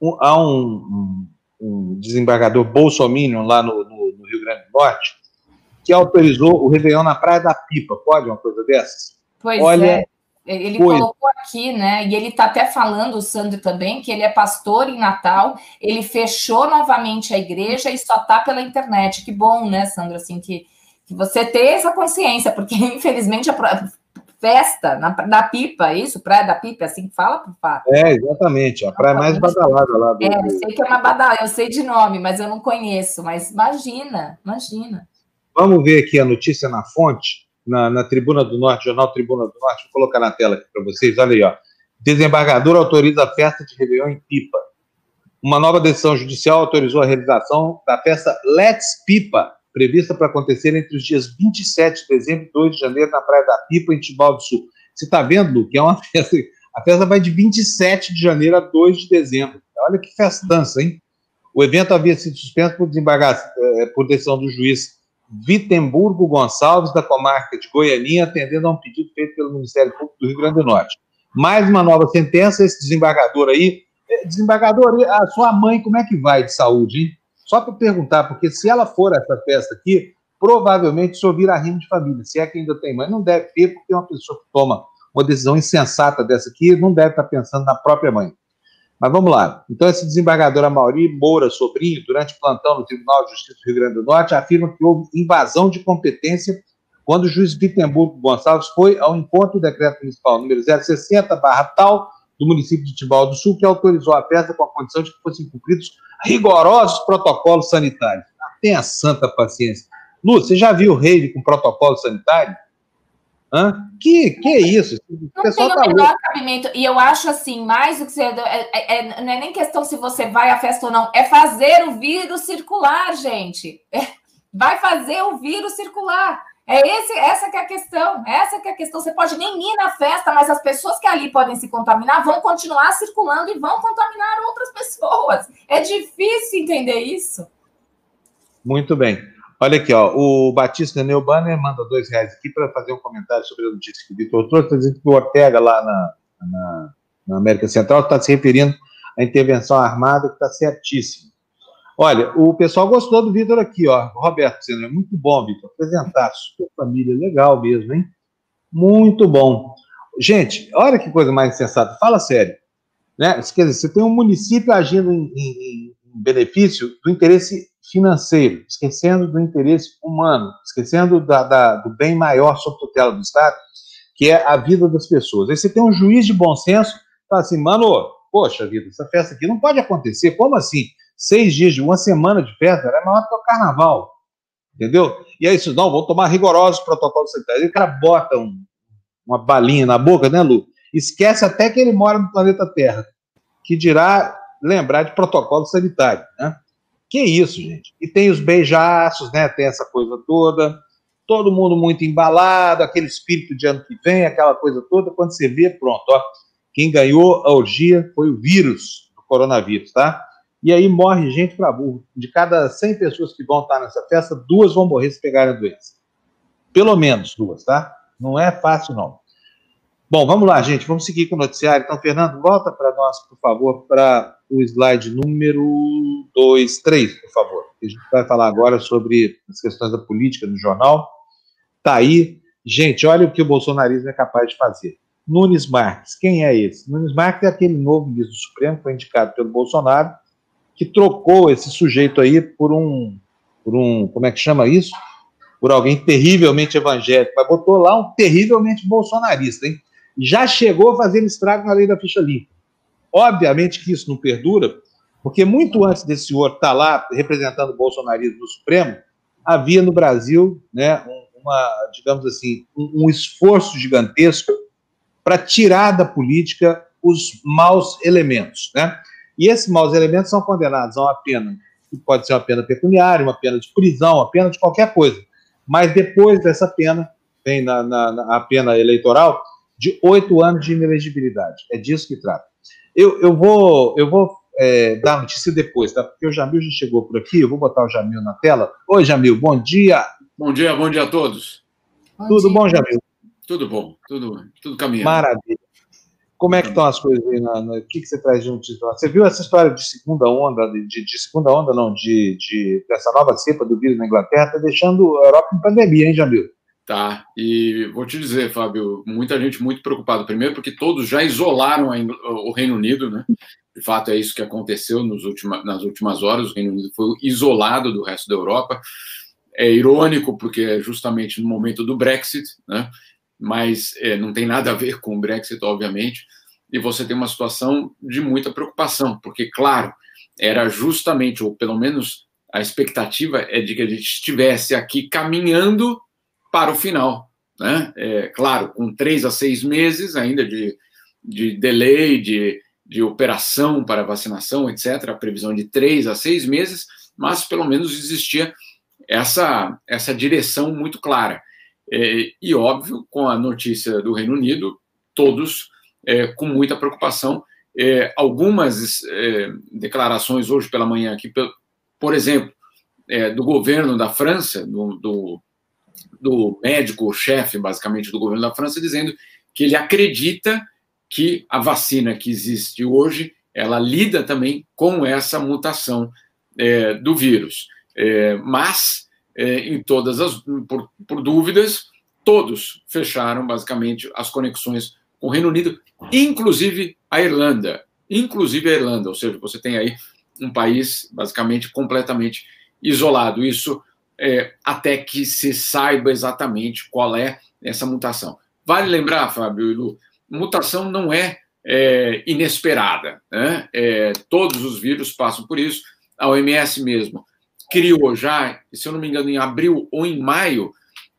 um, há um, um, um, desembargador bolsominion lá no, no, Grande Norte que autorizou o Réveillon na Praia da Pipa. Pode uma coisa dessas? Pois Olha, é. Ele Foi. colocou aqui, né? E ele está até falando, o Sandro também, que ele é pastor em Natal, ele fechou novamente a igreja e só tá pela internet. Que bom, né, Sandro? Assim, que, que você tenha essa consciência, porque infelizmente a festa na, na pipa, é isso? Praia da Pipa, é assim que fala, Pá? É, exatamente, a praia mais badalada lá. Do... É, eu sei que é uma badalada, eu sei de nome, mas eu não conheço. Mas imagina, imagina. Vamos ver aqui a notícia na fonte na, na, Tribuna do Norte, Jornal Tribuna do Norte, vou colocar na tela aqui para vocês, olha aí, ó. Desembargador autoriza a festa de Réveillon em Pipa. Uma nova decisão judicial autorizou a realização da festa Let's Pipa, prevista para acontecer entre os dias 27 de dezembro e 2 de janeiro na Praia da Pipa, em Tibau do Sul. Você está vendo, Lu, que é uma festa. A festa vai de 27 de janeiro a 2 de dezembro. Olha que festança, hein? O evento havia sido suspenso por, eh, por decisão do juiz Vitemburgo Gonçalves, da comarca de Goianinha, atendendo a um pedido feito pelo Ministério Público do Rio Grande do Norte. Mais uma nova sentença, esse desembargador aí. Eh, desembargador, a sua mãe, como é que vai de saúde, hein? Só para perguntar, porque se ela for a essa festa aqui, provavelmente senhor vira rimo de família. Se é que ainda tem mãe, não deve ter, porque uma pessoa que toma uma decisão insensata dessa aqui não deve estar pensando na própria mãe. Mas vamos lá. Então, esse desembargador Amauri Moura Sobrinho, durante plantão no Tribunal de Justiça do Rio Grande do Norte, afirma que houve invasão de competência quando o juiz Vitemburgo Gonçalves foi ao encontro do decreto municipal número 060, barra tal, do município de Tibau do Sul, que autorizou a festa com a condição de que fossem cumpridos rigorosos protocolos sanitários. Tenha santa paciência. Lu, você já viu o rei com protocolo sanitário? Hã? Que, que é isso? O não tem tá o menor louco. cabimento. E eu acho assim, mais do que você. É, é, é, não é nem questão se você vai à festa ou não, é fazer o vírus circular, gente. É, vai fazer o vírus circular. É esse, essa que é a questão. Essa que é a questão. Você pode nem ir na festa, mas as pessoas que ali podem se contaminar vão continuar circulando e vão contaminar outras pessoas. É difícil entender isso. Muito bem. Olha aqui, ó, o Batista Neu Banner manda dois reais aqui para fazer um comentário sobre a notícia que o Vitor trouxe. Está dizendo que o Ortega, lá na, na, na América Central, está se referindo à intervenção armada, que está certíssimo. Olha, o pessoal gostou do Vitor aqui, ó. Roberto dizendo, é muito bom, Vitor, apresentar sua família, legal mesmo, hein? Muito bom. Gente, olha que coisa mais sensata, fala sério. Né? Quer dizer, você tem um município agindo em, em, em benefício do interesse financeiro, esquecendo do interesse humano, esquecendo da, da, do bem maior sob tutela do Estado, que é a vida das pessoas. Aí você tem um juiz de bom senso fala assim, mano, poxa vida, essa festa aqui não pode acontecer. Como assim? Seis dias de uma semana de festa é maior que o carnaval. Entendeu? E é isso, não, vou tomar rigorosos protocolos sanitários. E o cara bota um, uma balinha na boca, né, Lu? Esquece até que ele mora no planeta Terra, que dirá lembrar de protocolo sanitário, né? Que isso, gente. E tem os beijaços, né? Tem essa coisa toda. Todo mundo muito embalado, aquele espírito de ano que vem, aquela coisa toda. Quando você vê, pronto, ó. Quem ganhou a orgia foi o vírus do coronavírus, tá? E aí morre gente para burro. De cada 100 pessoas que vão estar nessa festa, duas vão morrer se pegarem a doença. Pelo menos duas, tá? Não é fácil, não. Bom, vamos lá, gente, vamos seguir com o noticiário. Então, Fernando, volta para nós, por favor, para o slide número 2, 3, por favor. A gente vai falar agora sobre as questões da política no jornal. Tá aí. Gente, olha o que o bolsonarismo é capaz de fazer. Nunes Marques, quem é esse? Nunes Marques é aquele novo ministro do Supremo que foi indicado pelo Bolsonaro, que trocou esse sujeito aí por um, por um, como é que chama isso? Por alguém terrivelmente evangélico, mas botou lá um terrivelmente bolsonarista, hein? já chegou a fazer estrago na lei da ficha limpa. Obviamente que isso não perdura, porque muito antes desse senhor estar tá lá representando o bolsonarismo no Supremo, havia no Brasil né, uma digamos assim, um, um esforço gigantesco para tirar da política os maus elementos, né? E esses maus elementos são condenados a uma pena, que pode ser uma pena pecuniária, uma pena de prisão, uma pena de qualquer coisa. Mas depois dessa pena, vem na, na, na a pena eleitoral de oito anos de inelegibilidade. É disso que trata. Eu, eu vou, eu vou é, dar notícia depois, tá? Porque o Jamil já chegou por aqui, eu vou botar o Jamil na tela. Oi, Jamil, bom dia. Bom dia, bom dia a todos. Bom tudo dia. bom, Jamil? Tudo bom, tudo, tudo caminhando. Maravilha. Como é que estão as coisas aí? O que, que você traz de notícia? Você viu essa história de segunda onda, de, de segunda onda, não, de, de dessa nova cepa do vírus na Inglaterra, está deixando a Europa em pandemia, hein, Jamil? Tá, e vou te dizer, Fábio, muita gente muito preocupada. Primeiro, porque todos já isolaram o Reino Unido, né? De fato, é isso que aconteceu nos última, nas últimas horas. O Reino Unido foi isolado do resto da Europa. É irônico, porque é justamente no momento do Brexit, né? Mas é, não tem nada a ver com o Brexit, obviamente, e você tem uma situação de muita preocupação, porque, claro, era justamente, ou pelo menos a expectativa é de que a gente estivesse aqui caminhando para o final, né? É, claro, com três a seis meses ainda de, de delay, de, de operação para vacinação, etc., a previsão de três a seis meses, mas pelo menos existia essa, essa direção muito clara. É, e, óbvio, com a notícia do Reino Unido, todos é, com muita preocupação. É, algumas é, declarações hoje pela manhã aqui, por exemplo, é, do governo da França, do, do, do médico-chefe, basicamente, do governo da França, dizendo que ele acredita que a vacina que existe hoje, ela lida também com essa mutação é, do vírus. mas é, em todas as por, por, dúvidas, todos fecharam basicamente as conexões com o Reino Unido, inclusive a Irlanda, inclusive a Irlanda, ou seja, você tem aí um país basicamente completamente isolado. Isso é, até que se saiba exatamente qual é essa mutação. Vale lembrar, Fábio e Lu, mutação não é, é inesperada. Né? É, todos os vírus passam por isso. A OMS mesmo criou já, se eu não me engano, em abril ou em maio,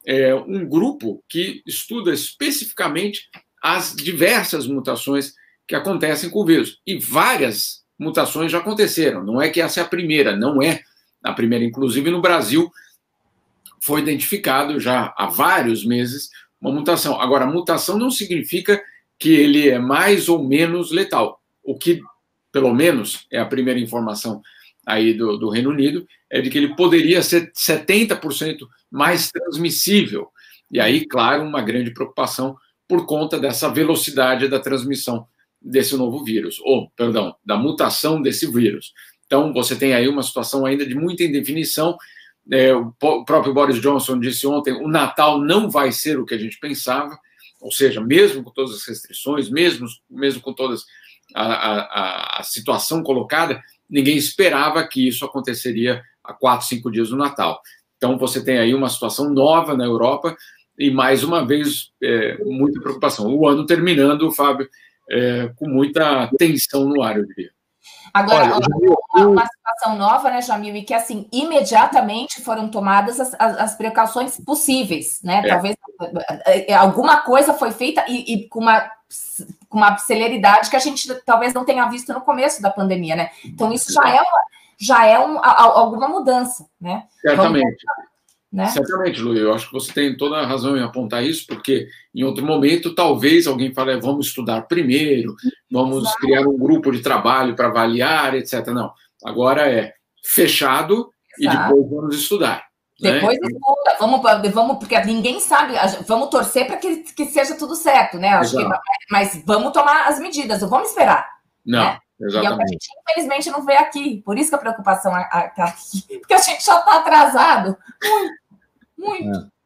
é, um grupo que estuda especificamente as diversas mutações que acontecem com o vírus. E várias mutações já aconteceram. Não é que essa é a primeira, não é a primeira. Inclusive no Brasil foi identificado já há vários meses uma mutação. Agora, mutação não significa que ele é mais ou menos letal. O que, pelo menos, é a primeira informação aí do, do Reino Unido, é de que ele poderia ser 70% mais transmissível. E aí, claro, uma grande preocupação por conta dessa velocidade da transmissão desse novo vírus, ou, perdão, da mutação desse vírus. Então, você tem aí uma situação ainda de muita indefinição. É, o próprio Boris Johnson disse ontem: o Natal não vai ser o que a gente pensava, ou seja, mesmo com todas as restrições, mesmo, mesmo com toda a, a, a situação colocada, ninguém esperava que isso aconteceria há quatro, cinco dias do Natal. Então, você tem aí uma situação nova na Europa e, mais uma vez, é, muita preocupação. O ano terminando, Fábio, é, com muita tensão no ar, eu diria. Agora, uma, uma, situação nova, né, Jamil, e que, assim, imediatamente foram tomadas as, as, as precauções possíveis, né? É. Talvez é, alguma coisa foi feita e, e, com, uma, com uma celeridade que a gente talvez não tenha visto no começo da pandemia, né? Então, isso já é, uma, já é um, alguma mudança, né? Certamente. Vamos, né? Certamente, Lu, eu acho que você tem toda a razão em apontar isso, porque em outro momento talvez alguém fale, vamos estudar primeiro, vamos Exato. criar um grupo de trabalho para avaliar, etc. Não, agora é fechado Exato. e depois vamos estudar. Né? Depois né? estuda, vamos, vamos, porque ninguém sabe, vamos torcer para que, que seja tudo certo, né? Que, mas vamos tomar as medidas, vamos esperar. Não. Né? Exatamente. E é o que a gente, infelizmente, não vê aqui. Por isso que a preocupação está aqui. Porque a gente já está atrasado. Muito, muito. É.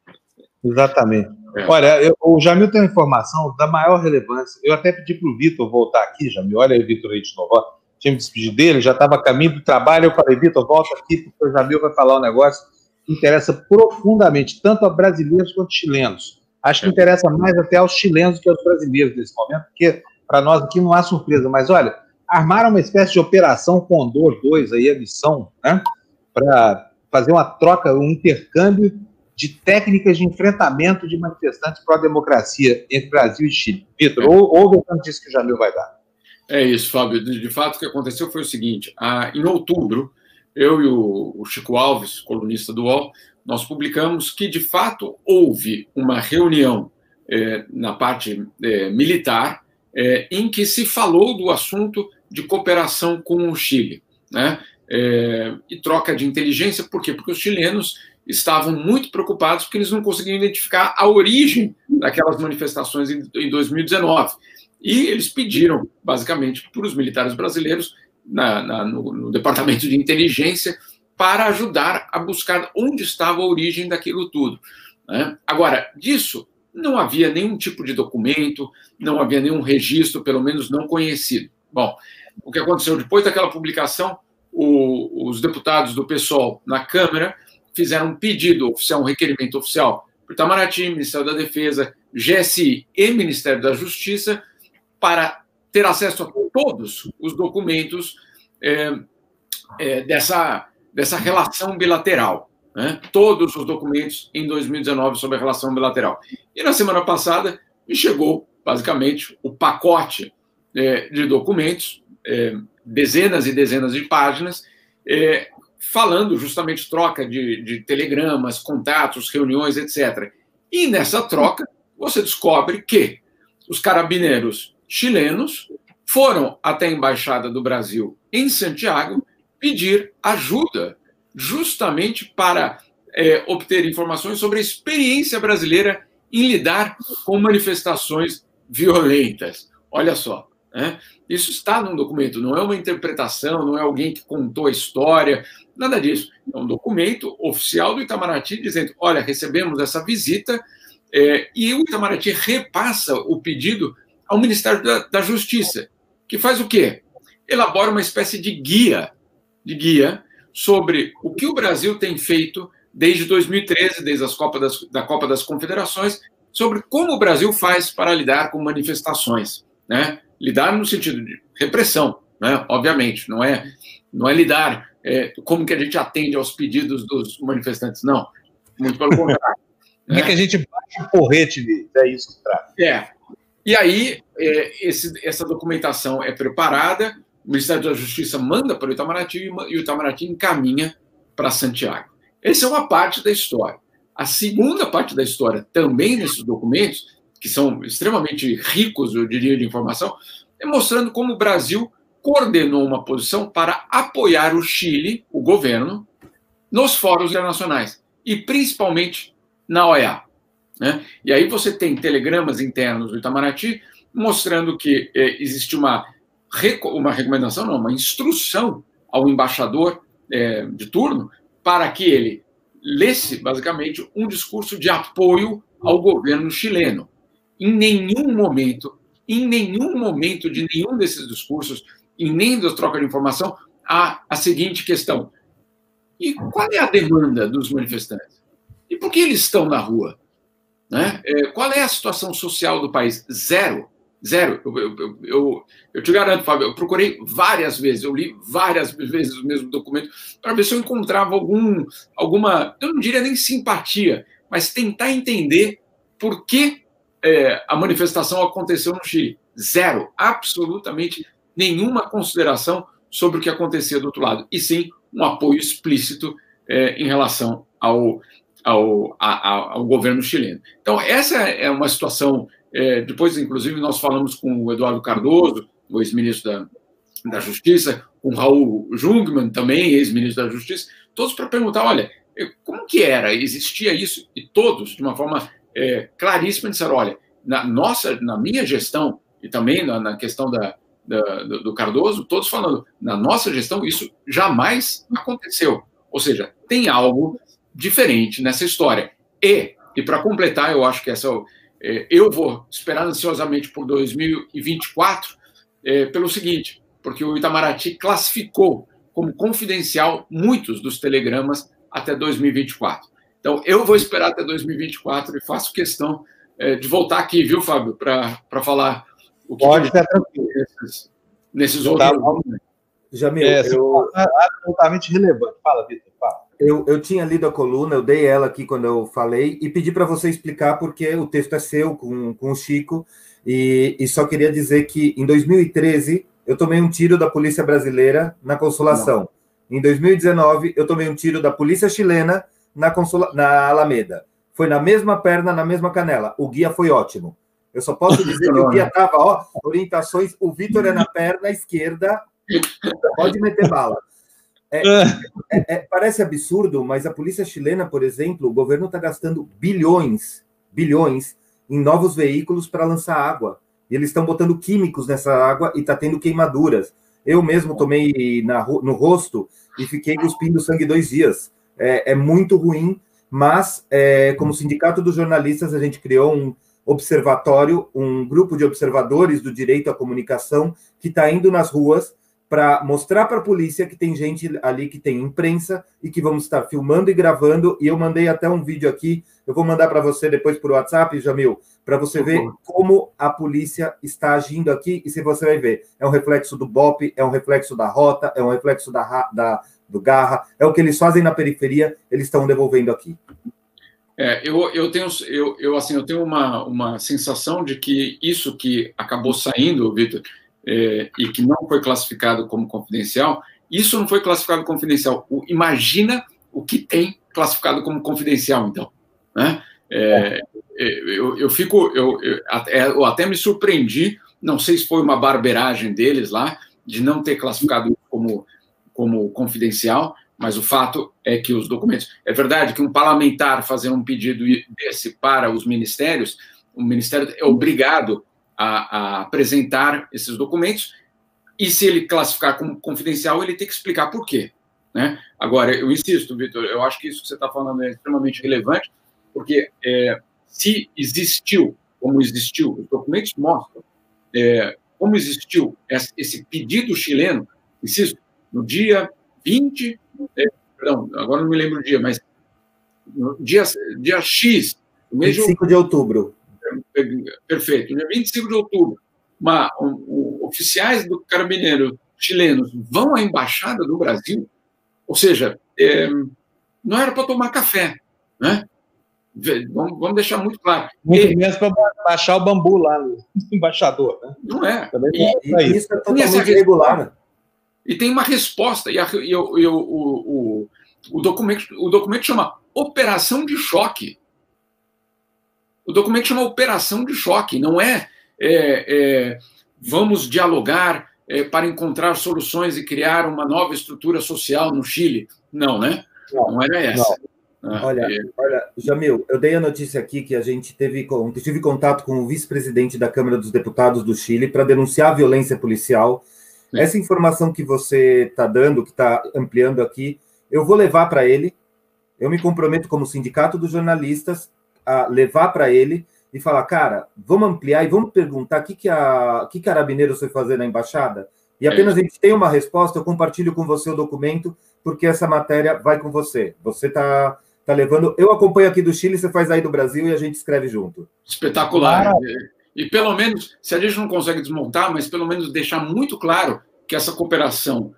Exatamente. É. Olha, eu, o Jamil tem uma informação da maior relevância. Eu até pedi para o Vitor voltar aqui, Jamil. Olha aí, Vitor aí de novo. Tinha me despedido dele, já estava a caminho do trabalho. Eu falei, Vitor, volta aqui, porque o Jamil vai falar um negócio que interessa profundamente, tanto a brasileiros quanto chilenos. Acho que é. interessa mais até aos chilenos que aos brasileiros nesse momento, porque para nós aqui não há surpresa. Mas olha, armaram uma espécie de operação Condor 2, aí, a missão, né? Para fazer uma troca, um intercâmbio de técnicas de enfrentamento de manifestantes pró-democracia entre Brasil e Chile. Vitor, é. ouve notícia que o Jamil vai dar. É isso, Fábio. De, fato, o que aconteceu foi o seguinte: a, em outubro, eu e o, o, Chico Alves, colunista do UOL, nós publicamos que, de fato, houve uma reunião é, na parte é, militar é, em que se falou do assunto de cooperação com o Chile. Né? E troca de inteligência, por quê? Porque os chilenos estavam muito preocupados porque eles não conseguiam identificar a origem daquelas manifestações em, em 2019. E eles pediram, basicamente, para os militares brasileiros, na, na, no, no departamento de inteligência, para ajudar a buscar onde estava a origem daquilo tudo. Né? Agora, disso não havia nenhum tipo de documento, não havia nenhum registro, pelo menos não conhecido. Bom, o que aconteceu depois daquela publicação, o, os deputados do PSOL na Câmara fizeram um pedido oficial, um requerimento oficial para o Itamaraty, Ministério da Defesa, GSI e Ministério da Justiça para ter acesso a todos os documentos é, é, dessa, dessa relação bilateral. Né? Todos os documentos em 2019 sobre a relação bilateral. E na semana passada me chegou, basicamente, o pacote é, de documentos, dezenas e dezenas de páginas, falando justamente troca de, de telegramas, contatos, reuniões, etc. E nessa troca, você descobre que os carabineiros chilenos foram até a Embaixada do Brasil em Santiago pedir ajuda, justamente para é, obter informações sobre a experiência brasileira em lidar com manifestações violentas. Olha só, né? Isso está num documento, não é uma interpretação, não é alguém que contou a história, nada disso. É um documento oficial do Itamaraty dizendo: olha, recebemos essa visita é, e o Itamaraty repassa o pedido ao Ministério da, da, Justiça, que faz o quê? Elabora uma espécie de guia, de guia sobre o que o Brasil tem feito desde 2013, desde as Copa das, da Copa das Confederações, sobre como o Brasil faz para lidar com manifestações, né? lidar no sentido de repressão, né? obviamente, não é, não é lidar é, como que a gente atende aos pedidos dos manifestantes, não, muito pelo contrário. Como é que a gente bate o porrete deles, é isso que trata. É, e aí é, esse, essa documentação é preparada, o Ministério da Justiça manda para o Itamaraty e o Itamaraty encaminha para Santiago. Essa é uma parte da história. A segunda parte da história, também nesses documentos, que são extremamente ricos, eu diria, de informação, é mostrando como o Brasil coordenou uma posição para apoiar o Chile, o governo, nos fóruns internacionais e principalmente na OEA. Né? E aí você tem telegramas internos do Itamaraty mostrando que é, existe uma, uma recomendação, não, uma instrução ao embaixador é, de turno para que ele lesse, basicamente, um discurso de apoio ao governo chileno em nenhum momento, em nenhum momento de nenhum desses discursos, e nem da troca de informação, há a seguinte questão: e qual é a demanda dos manifestantes? E por que eles estão na rua? Né? É, qual é a situação social do país? Zero. Zero. Eu, eu, eu, eu, te garanto, Fábio, eu procurei várias vezes, eu li várias vezes o mesmo documento para ver se eu encontrava algum, alguma, eu não diria nem simpatia, mas tentar entender por que é, a manifestação aconteceu no Chile. Zero, absolutamente nenhuma consideração sobre o que acontecia do outro lado, e sim um apoio explícito é, em relação ao, ao, a, ao governo chileno. Então, essa é uma situação. É, depois, inclusive, nós falamos com o Eduardo Cardoso, o ex-ministro da, da Justiça, com Raul Jungmann, também ex-ministro da Justiça, todos para perguntar: olha, como que era? Existia isso? E todos, de uma forma é, claríssima disseram: olha, na nossa, na minha gestão e também na, na questão da, da, do Cardoso, todos falando, na nossa gestão isso jamais aconteceu. Ou seja, tem algo diferente nessa história. E, e para completar, eu acho que essa é, eu vou esperar ansiosamente por 2024 é, pelo seguinte, porque o Itamaraty classificou como confidencial muitos dos telegramas até 2024. Então, eu vou esperar até 2024 e faço questão é, de voltar aqui, viu, Fábio, para falar o que Pode ficar tranquilo. Nesses, nesses tá outros. Jamil, é, eu... absolutamente relevante. Fala, Vitor, fala. eu, eu tinha lido a coluna, eu dei ela aqui quando eu falei e pedi para você explicar porque o texto é seu com, com o Chico e, e só queria dizer que em 2013 eu tomei um tiro da polícia brasileira na Consolação. Não. Em 2019 eu tomei um tiro da polícia chilena na, Consola, na Alameda. Foi na mesma perna, na mesma canela. O guia foi ótimo. Eu só posso dizer que o guia estava, ó, orientações, o Vitor é na perna esquerda, pode meter bala. É, é, é, parece absurdo, mas a polícia chilena, por exemplo, o governo está gastando bilhões, bilhões em novos veículos para lançar água. E eles estão botando químicos nessa água e está tendo queimaduras. Eu mesmo tomei na, no rosto e fiquei cuspindo sangue dois dias. É, é muito ruim, mas é, como sindicato dos jornalistas, a gente criou um observatório, um grupo de observadores do direito à comunicação que está indo nas ruas para mostrar para a polícia que tem gente ali que tem imprensa e que vamos estar filmando e gravando. E eu mandei até um vídeo aqui, eu vou mandar para você depois por WhatsApp, Jamil, para você ver como a polícia está agindo aqui. E se você vai ver, é um reflexo do BOP, é um reflexo da rota, é um reflexo da, da do Garra, é o que eles fazem na periferia, eles estão devolvendo aqui. É, eu, eu tenho, eu, eu, assim, eu tenho uma, uma sensação de que isso que acabou saindo, Vitor, é, e que não foi classificado como confidencial, isso não foi classificado como confidencial. O, imagina o que tem classificado como confidencial, então. Né? É, é eu, eu fico, eu, eu, até, eu até me surpreendi, não sei se foi uma barberagem deles lá, de não ter classificado como, como confidencial, mas o fato é que os documentos. É verdade que um parlamentar fazer um pedido desse para os ministérios, o ministério é obrigado a, a apresentar esses documentos, e se ele classificar como confidencial, ele tem que explicar por quê. Né? Agora, eu insisto, Vitor, eu acho que isso que você está falando é extremamente relevante, porque é, se existiu, como existiu, os documentos mostram é, como existiu esse pedido chileno, insisto, no dia 20, é, perdão, agora não me lembro o dia, mas no dia, dia X, mês 25 de, outubro. Perfeito. No 25 de outubro, uma, um, um, oficiais do Carabineiro chilenos vão à embaixada do Brasil, ou seja, é, não era para tomar café, né? Vamos, vamos deixar muito claro. Muito e, menos para baixar o bambu lá no embaixador. Né? Não é. E, e, isso é totalmente irregular. E tem uma resposta, e, a, e, o, o, o, o, documento, o documento chama Operação de Choque. O documento chama operação de choque, não é, é, é vamos dialogar é, para encontrar soluções e criar uma nova estrutura social no Chile. Não, né? Não, não era essa. Não. Ah, olha, é... olha, Jamil, eu dei a notícia aqui que a gente teve, tive contato com o vice-presidente da Câmara dos Deputados do Chile para denunciar a violência policial. Essa informação que você está dando, que está ampliando aqui, eu vou levar para ele. Eu me comprometo como sindicato dos jornalistas a levar para ele e falar, cara, vamos ampliar e vamos perguntar o que, que, a, que Carabineiros foi fazer na embaixada? E apenas a gente tem uma resposta, eu compartilho com você o documento, porque essa matéria vai com você. Você está tá levando. Eu acompanho aqui do Chile, você faz aí do Brasil e a gente escreve junto. Espetacular. E pelo menos, se a gente não consegue desmontar, mas pelo menos deixar muito claro que essa cooperação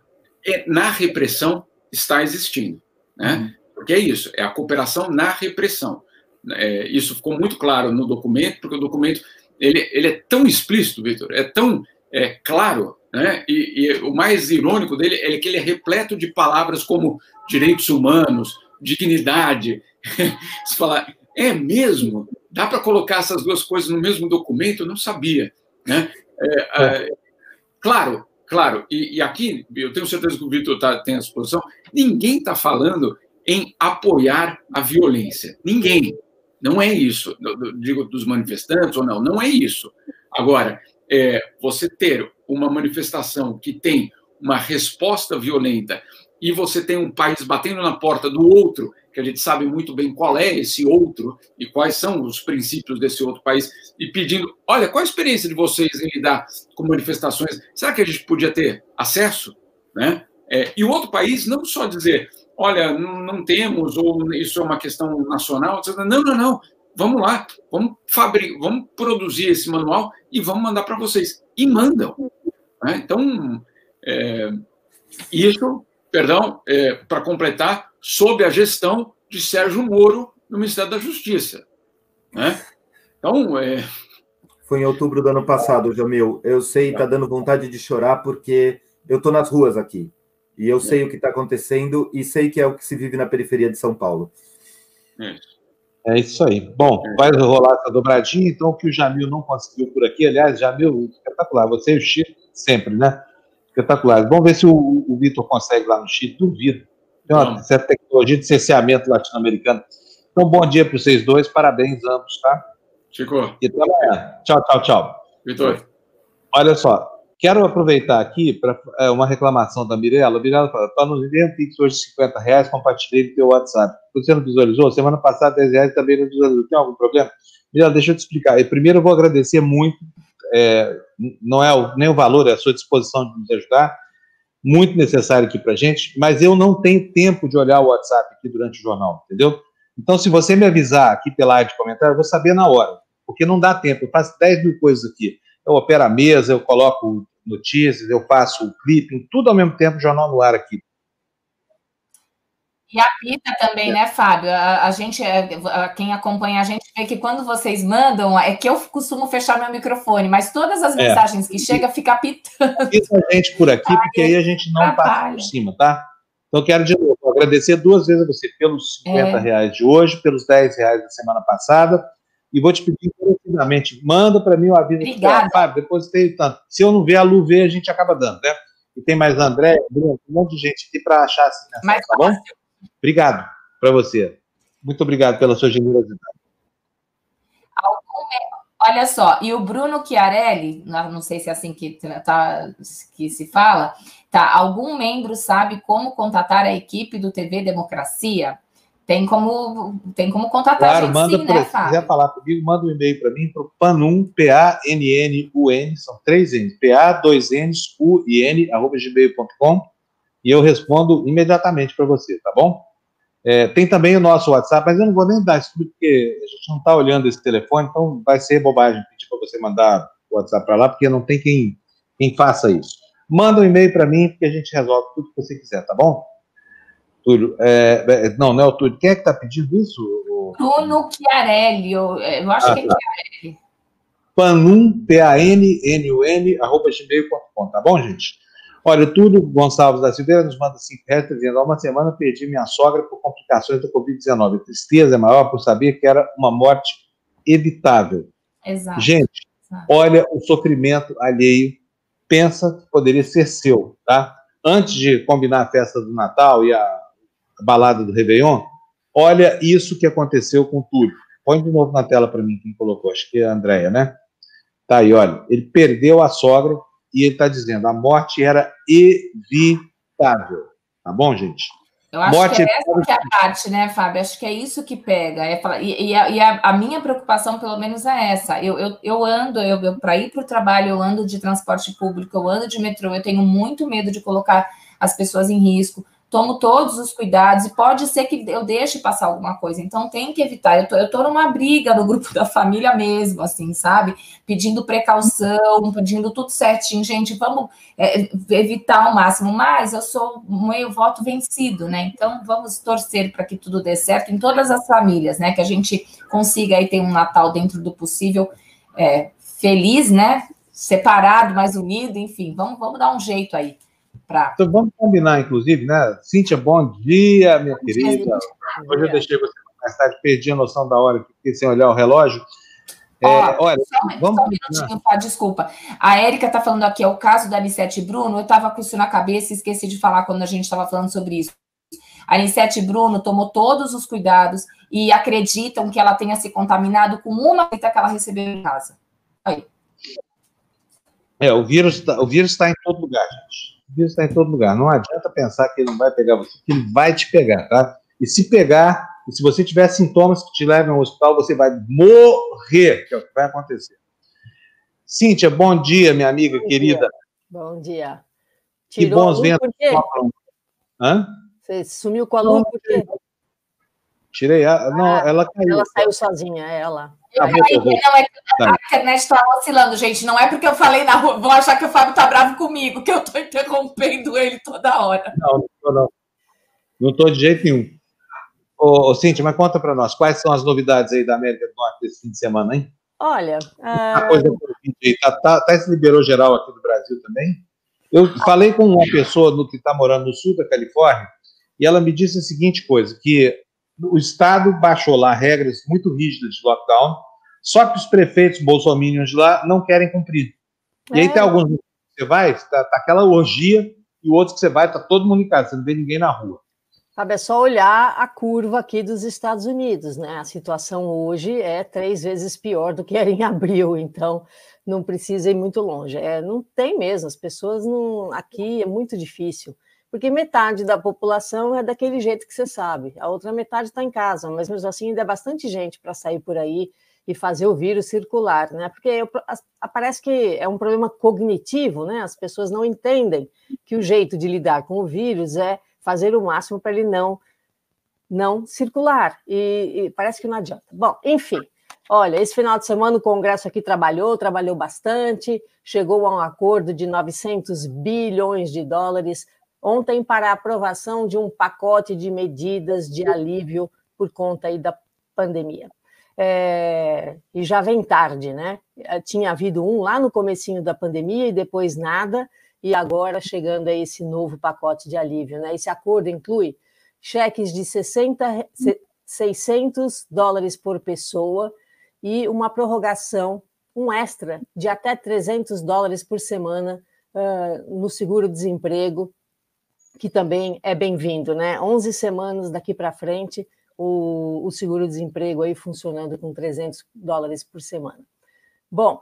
é, na repressão está existindo. Né? Uhum. Porque é isso, é a cooperação na repressão. É, isso ficou muito claro no documento, porque o documento ele, ele é tão explícito, Vitor, é tão é, claro, né? E, e, o mais irônico dele é que ele é repleto de palavras como direitos humanos, dignidade. Você fala, é mesmo? Dá para colocar essas duas coisas no mesmo documento? Eu não sabia, né? É, é. claro, claro. E, e, aqui eu tenho certeza que o Vitor tá, tem essa posição. Ninguém está falando em apoiar a violência. Ninguém. Não é isso. Digo dos manifestantes ou não, não é isso. Agora, é, você ter uma manifestação que tem uma resposta violenta e você tem um país batendo na porta do outro, que a gente sabe muito bem qual é esse outro e quais são os princípios desse outro país, e pedindo: olha, qual a experiência de vocês em lidar com manifestações? Será que a gente podia ter acesso? Né? É, e o outro país não só dizer: olha, não, temos, ou isso é uma questão nacional. Não, não, não. Vamos lá, vamos fabricar, vamos produzir esse manual e vamos mandar para vocês. E mandam. Né? Então, é, isso, perdão, é, para completar, sob a gestão de Sérgio Moro no Ministério da Justiça. Né? Então, é... Foi em outubro do ano passado, Jamil. Eu sei, está dando vontade de chorar porque eu estou nas ruas aqui. E eu sei o que está acontecendo e sei que é o que se vive na periferia de São Paulo. É isso aí. Bom, vai rolar essa dobradinha, então o que o Jamil não conseguiu por aqui, aliás, Jamil, espetacular. Você e o Chico, sempre, né? Espetacular. Vamos ver se o, o Vitor consegue lá no Chile, duvido. Tem uma certa tecnologia de cerceamento latino-americano. Então, bom dia para vocês dois, parabéns ambos, tá? Chico. E até amanhã. Tchau, tchau, tchau. Vitor. Olha só, quero aproveitar aqui para é, uma reclamação da Mirella. Mirella fala, para nos ver um Pix hoje de 50 reais, compartilhei no teu WhatsApp. Você não visualizou? Semana passada, 10 reais também não visualizou. Tem algum problema? Mirella, deixa eu te explicar. E primeiro eu vou agradecer muito, é, não é o, nem o valor, é a sua disposição de nos ajudar, muito necessário aqui para gente, mas eu não tenho tempo de olhar o WhatsApp aqui durante o jornal, entendeu? Então, se você me avisar aqui pela área de comentário, eu vou saber na hora, porque não dá tempo. Eu faço 10 mil coisas aqui. Eu opero a mesa, eu coloco notícias, eu faço o clipping, tudo ao mesmo tempo, jornal no ar aqui. E apita também, né, Fábio? A, a gente, é, a, quem acompanha a gente vê que quando vocês mandam, é que eu costumo fechar meu microfone, mas todas as é. mensagens que chegam fica apitando. Avisa a gente por aqui, porque aí a gente não passa por cima, tá? Então, quero de novo agradecer duas vezes a você pelos 50 é. reais de hoje, pelos 10 reais da semana passada, e vou te pedir encarecidamente, manda para mim o aviso. Obrigada. Fábio, depositei tanto. Se eu não ver, a Lu vê, a gente acaba dando, né? E tem mais André, um monte de gente aqui para achar assim, né? tá bom? Obrigado para você. Muito obrigado pela sua generosidade. Olha só, e o Bruno Chiarelli, não sei se é assim que, tá, que se fala, tá? Algum membro sabe como contatar a equipe do TV Democracia? Tem como, tem como contatar claro, a gente manda sim, né, Se quiser falar comigo, manda um e-mail para mim, para o PANUM, P-A-N-N-U-N, são três N's, P-A, dois N's, U-I-N, arroba gmail.com, e eu respondo imediatamente para você, tá bom? É, tem também o nosso WhatsApp, mas eu não vou nem dar isso porque a gente não está olhando esse telefone, então vai ser bobagem pedir para você mandar o WhatsApp para lá, porque não tem quem, quem faça isso. Manda um e-mail para mim, que a gente resolve tudo que você quiser, tá bom? Túlio, é, é, não, não é o Túlio. Quem é que está pedindo isso? Bruno Chiarelli, eu, eu acho ah, que é tá. Chiarelli. Panum, P-A-N-N-U-N, arroba gmail.com, tá bom, gente? Olha, o Túlio Gonçalves da Silveira nos manda 5 reais, dizendo, há uma semana perdi minha sogra por complicações da Covid-19. A tristeza é maior por saber que era uma morte evitável. Exato. Gente, Exato. olha o sofrimento alheio, pensa que poderia ser seu, tá? Antes de combinar a festa do Natal e a balada do Réveillon, olha isso que aconteceu com o Túlio. Põe de novo na tela para mim quem colocou, acho que é a Andréia, né? Tá aí, olha. Ele perdeu a sogra e ele está dizendo a morte era evitável. Tá bom, gente? Eu acho morte que é essa que é a parte, né, Fábio? Acho que é isso que pega. É falar, e, e, a, e a, a, minha preocupação, pelo menos, é essa. Eu, eu, eu ando, eu, eu para ir para o trabalho, eu ando de transporte público, eu ando de metrô, eu tenho muito medo de colocar as pessoas em risco tomo todos os cuidados e pode ser que eu deixe passar alguma coisa. Então tem que evitar. Eu tô, eu tô numa briga no grupo da família mesmo, assim, sabe? Pedindo precaução, pedindo tudo certinho, gente, vamos é, evitar ao máximo. Mas eu sou meio voto vencido, né? Então vamos torcer para que tudo dê certo em todas as famílias, né? Que a gente consiga aí ter um Natal dentro do possível é, feliz, né? Separado, mas unido, enfim, vamos, vamos dar um jeito aí. Pra... Então vamos combinar, inclusive, né? Cíntia, bom dia, minha bom querida. Dia, Hoje eu deixei você mais tarde, perdi a noção da hora, fiquei sem olhar o relógio. É, olha, só, vamos... tá? Desculpa. A Érica está falando aqui, é o caso da Anissete Bruno. Eu estava com isso na cabeça e esqueci de falar quando a gente estava falando sobre isso. A Anissete Bruno tomou todos os cuidados e acreditam que ela tenha se contaminado com uma feita que ela recebeu em casa. Aí. É, o vírus tá, está em todo lugar, gente vírus está em todo lugar. Não adianta pensar que ele não vai pegar você, que ele vai te pegar, tá? E se pegar, e se você tiver sintomas que te levem ao hospital, você vai morrer, que é o que vai acontecer. Cíntia, bom dia, minha amiga bom querida. Dia. Bom dia. Tirou que bons ventos. Hã? Você sumiu com a lua por quê? Tirei a. Não, ah, ela caiu. Ela saiu sozinha, é ela. Eu caí, não, é tá. a internet está oscilando, gente. Não é porque eu falei na rua, vão achar que o Fábio está bravo comigo, que eu estou interrompendo ele toda hora. Não, não, não. Não estou de jeito nenhum. Ô, ô Cíntia, mas conta para nós, quais são as novidades aí da América do Norte desse fim de semana, hein? Olha. A coisa tá, tá, tá, se liberou geral aqui do Brasil também. Eu falei com uma pessoa no, que está morando no sul da Califórnia e ela me disse a seguinte coisa: que o Estado baixou lá regras muito rígidas de lockdown, só que os prefeitos bolsominions de lá não querem cumprir. E aí é. tem alguns que você vai, está tá aquela orgia, e outros que você vai, está todo mundo em casa, você não vê ninguém na rua. Sabe, é só olhar a curva aqui dos Estados Unidos, né? A situação hoje é três vezes pior do que era em abril, então não precisa ir muito longe. É, não tem mesmo, as pessoas não. Aqui é muito difícil, porque metade da população é daquele jeito que você sabe, a outra metade está em casa, mas mesmo assim ainda é bastante gente para sair por aí e fazer o vírus circular, né? Porque parece que é um problema cognitivo, né? As pessoas não entendem que o jeito de lidar com o vírus é fazer o máximo para ele não não circular. E, e, parece que não adianta. Bom, enfim, olha, esse final de semana o Congresso aqui trabalhou, trabalhou bastante, chegou a um acordo de 900 bilhões de dólares ontem para a aprovação de um pacote de medidas de alívio por conta aí da pandemia. É, e já vem tarde, né? Tinha havido um lá no comecinho da pandemia e depois nada, e agora chegando a esse novo pacote de alívio. Né? Esse acordo inclui cheques de 60, 600 dólares por pessoa e uma prorrogação, um extra de até 300 dólares por semana uh, no seguro-desemprego, que também é bem-vindo, né? 11 semanas daqui para frente, o, o seguro-desemprego aí funcionando com 300 dólares por semana. Bom,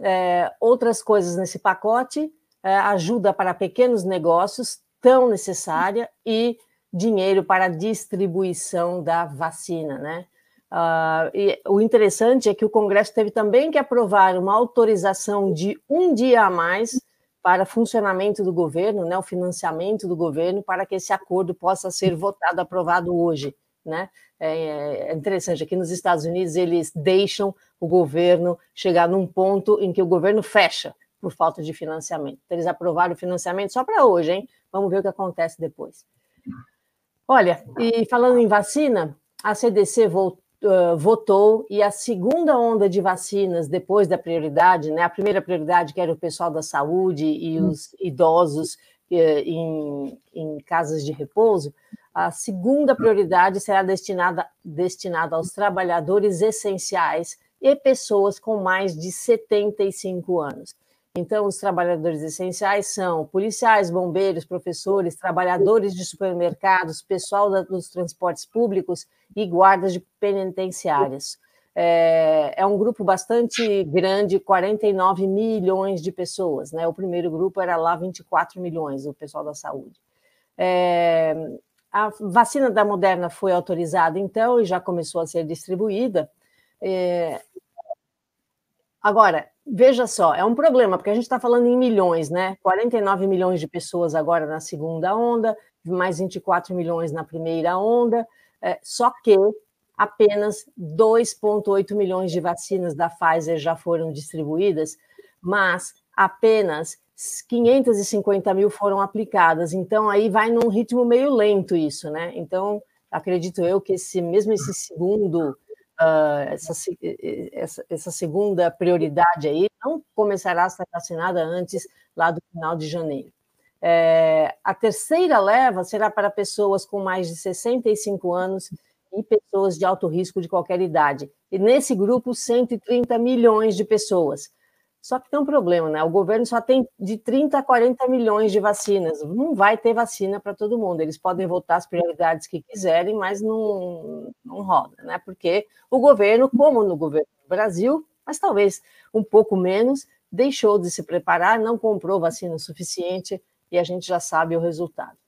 é, outras coisas nesse pacote, é, ajuda para pequenos negócios tão necessária e dinheiro para distribuição da vacina, né? Uh, e o interessante é que o Congresso teve também que aprovar uma autorização de um dia a mais para funcionamento do governo, né, o financiamento do governo, para que esse acordo possa ser votado, aprovado hoje. Né? É, é interessante, aqui nos Estados Unidos eles deixam o governo chegar num ponto em que o governo fecha por falta de financiamento. Então, eles aprovaram o financiamento só para hoje, hein? Vamos ver o que acontece depois. Olha, e falando em vacina, a CDC votou e a segunda onda de vacinas depois da prioridade, né? A primeira prioridade que era o pessoal da saúde e hum. os idosos eh, em, em casas de repouso, a segunda prioridade será destinada, destinada aos trabalhadores essenciais e pessoas com mais de 75 anos. Então, os trabalhadores essenciais são policiais, bombeiros, professores, trabalhadores de supermercados, pessoal da, dos transportes públicos e guardas de penitenciárias. É, é, um grupo bastante grande, 49 milhões de pessoas. Né? O primeiro grupo era lá 24 milhões, o pessoal da saúde. É, a vacina da Moderna foi autorizada, então, e já começou a ser distribuída. É, agora, Veja só, é um problema, porque a gente está falando em milhões, né? 49 milhões de pessoas agora na segunda onda, mais 24 milhões na primeira onda, é, só que apenas 2,8 milhões de vacinas da Pfizer já foram distribuídas, mas apenas 550 mil foram aplicadas. Então, aí vai num ritmo meio lento isso, né? Então, acredito eu que esse, mesmo esse segundo uh, essa, essa, essa, segunda prioridade aí não começará a ser vacinada antes lá do final de janeiro. É, a terceira leva será para pessoas com mais de 65 anos e pessoas de alto risco de qualquer idade. E nesse grupo, 130 milhões de pessoas. Só que tem um problema, né? O governo só tem de 30 a 40 milhões de vacinas. Não vai ter vacina para todo mundo. Eles podem votar as prioridades que quiserem, mas não, não roda, né? Porque o governo, como no governo do Brasil, mas talvez um pouco menos, deixou de se preparar, não comprou vacina suficiente e a gente já sabe o resultado.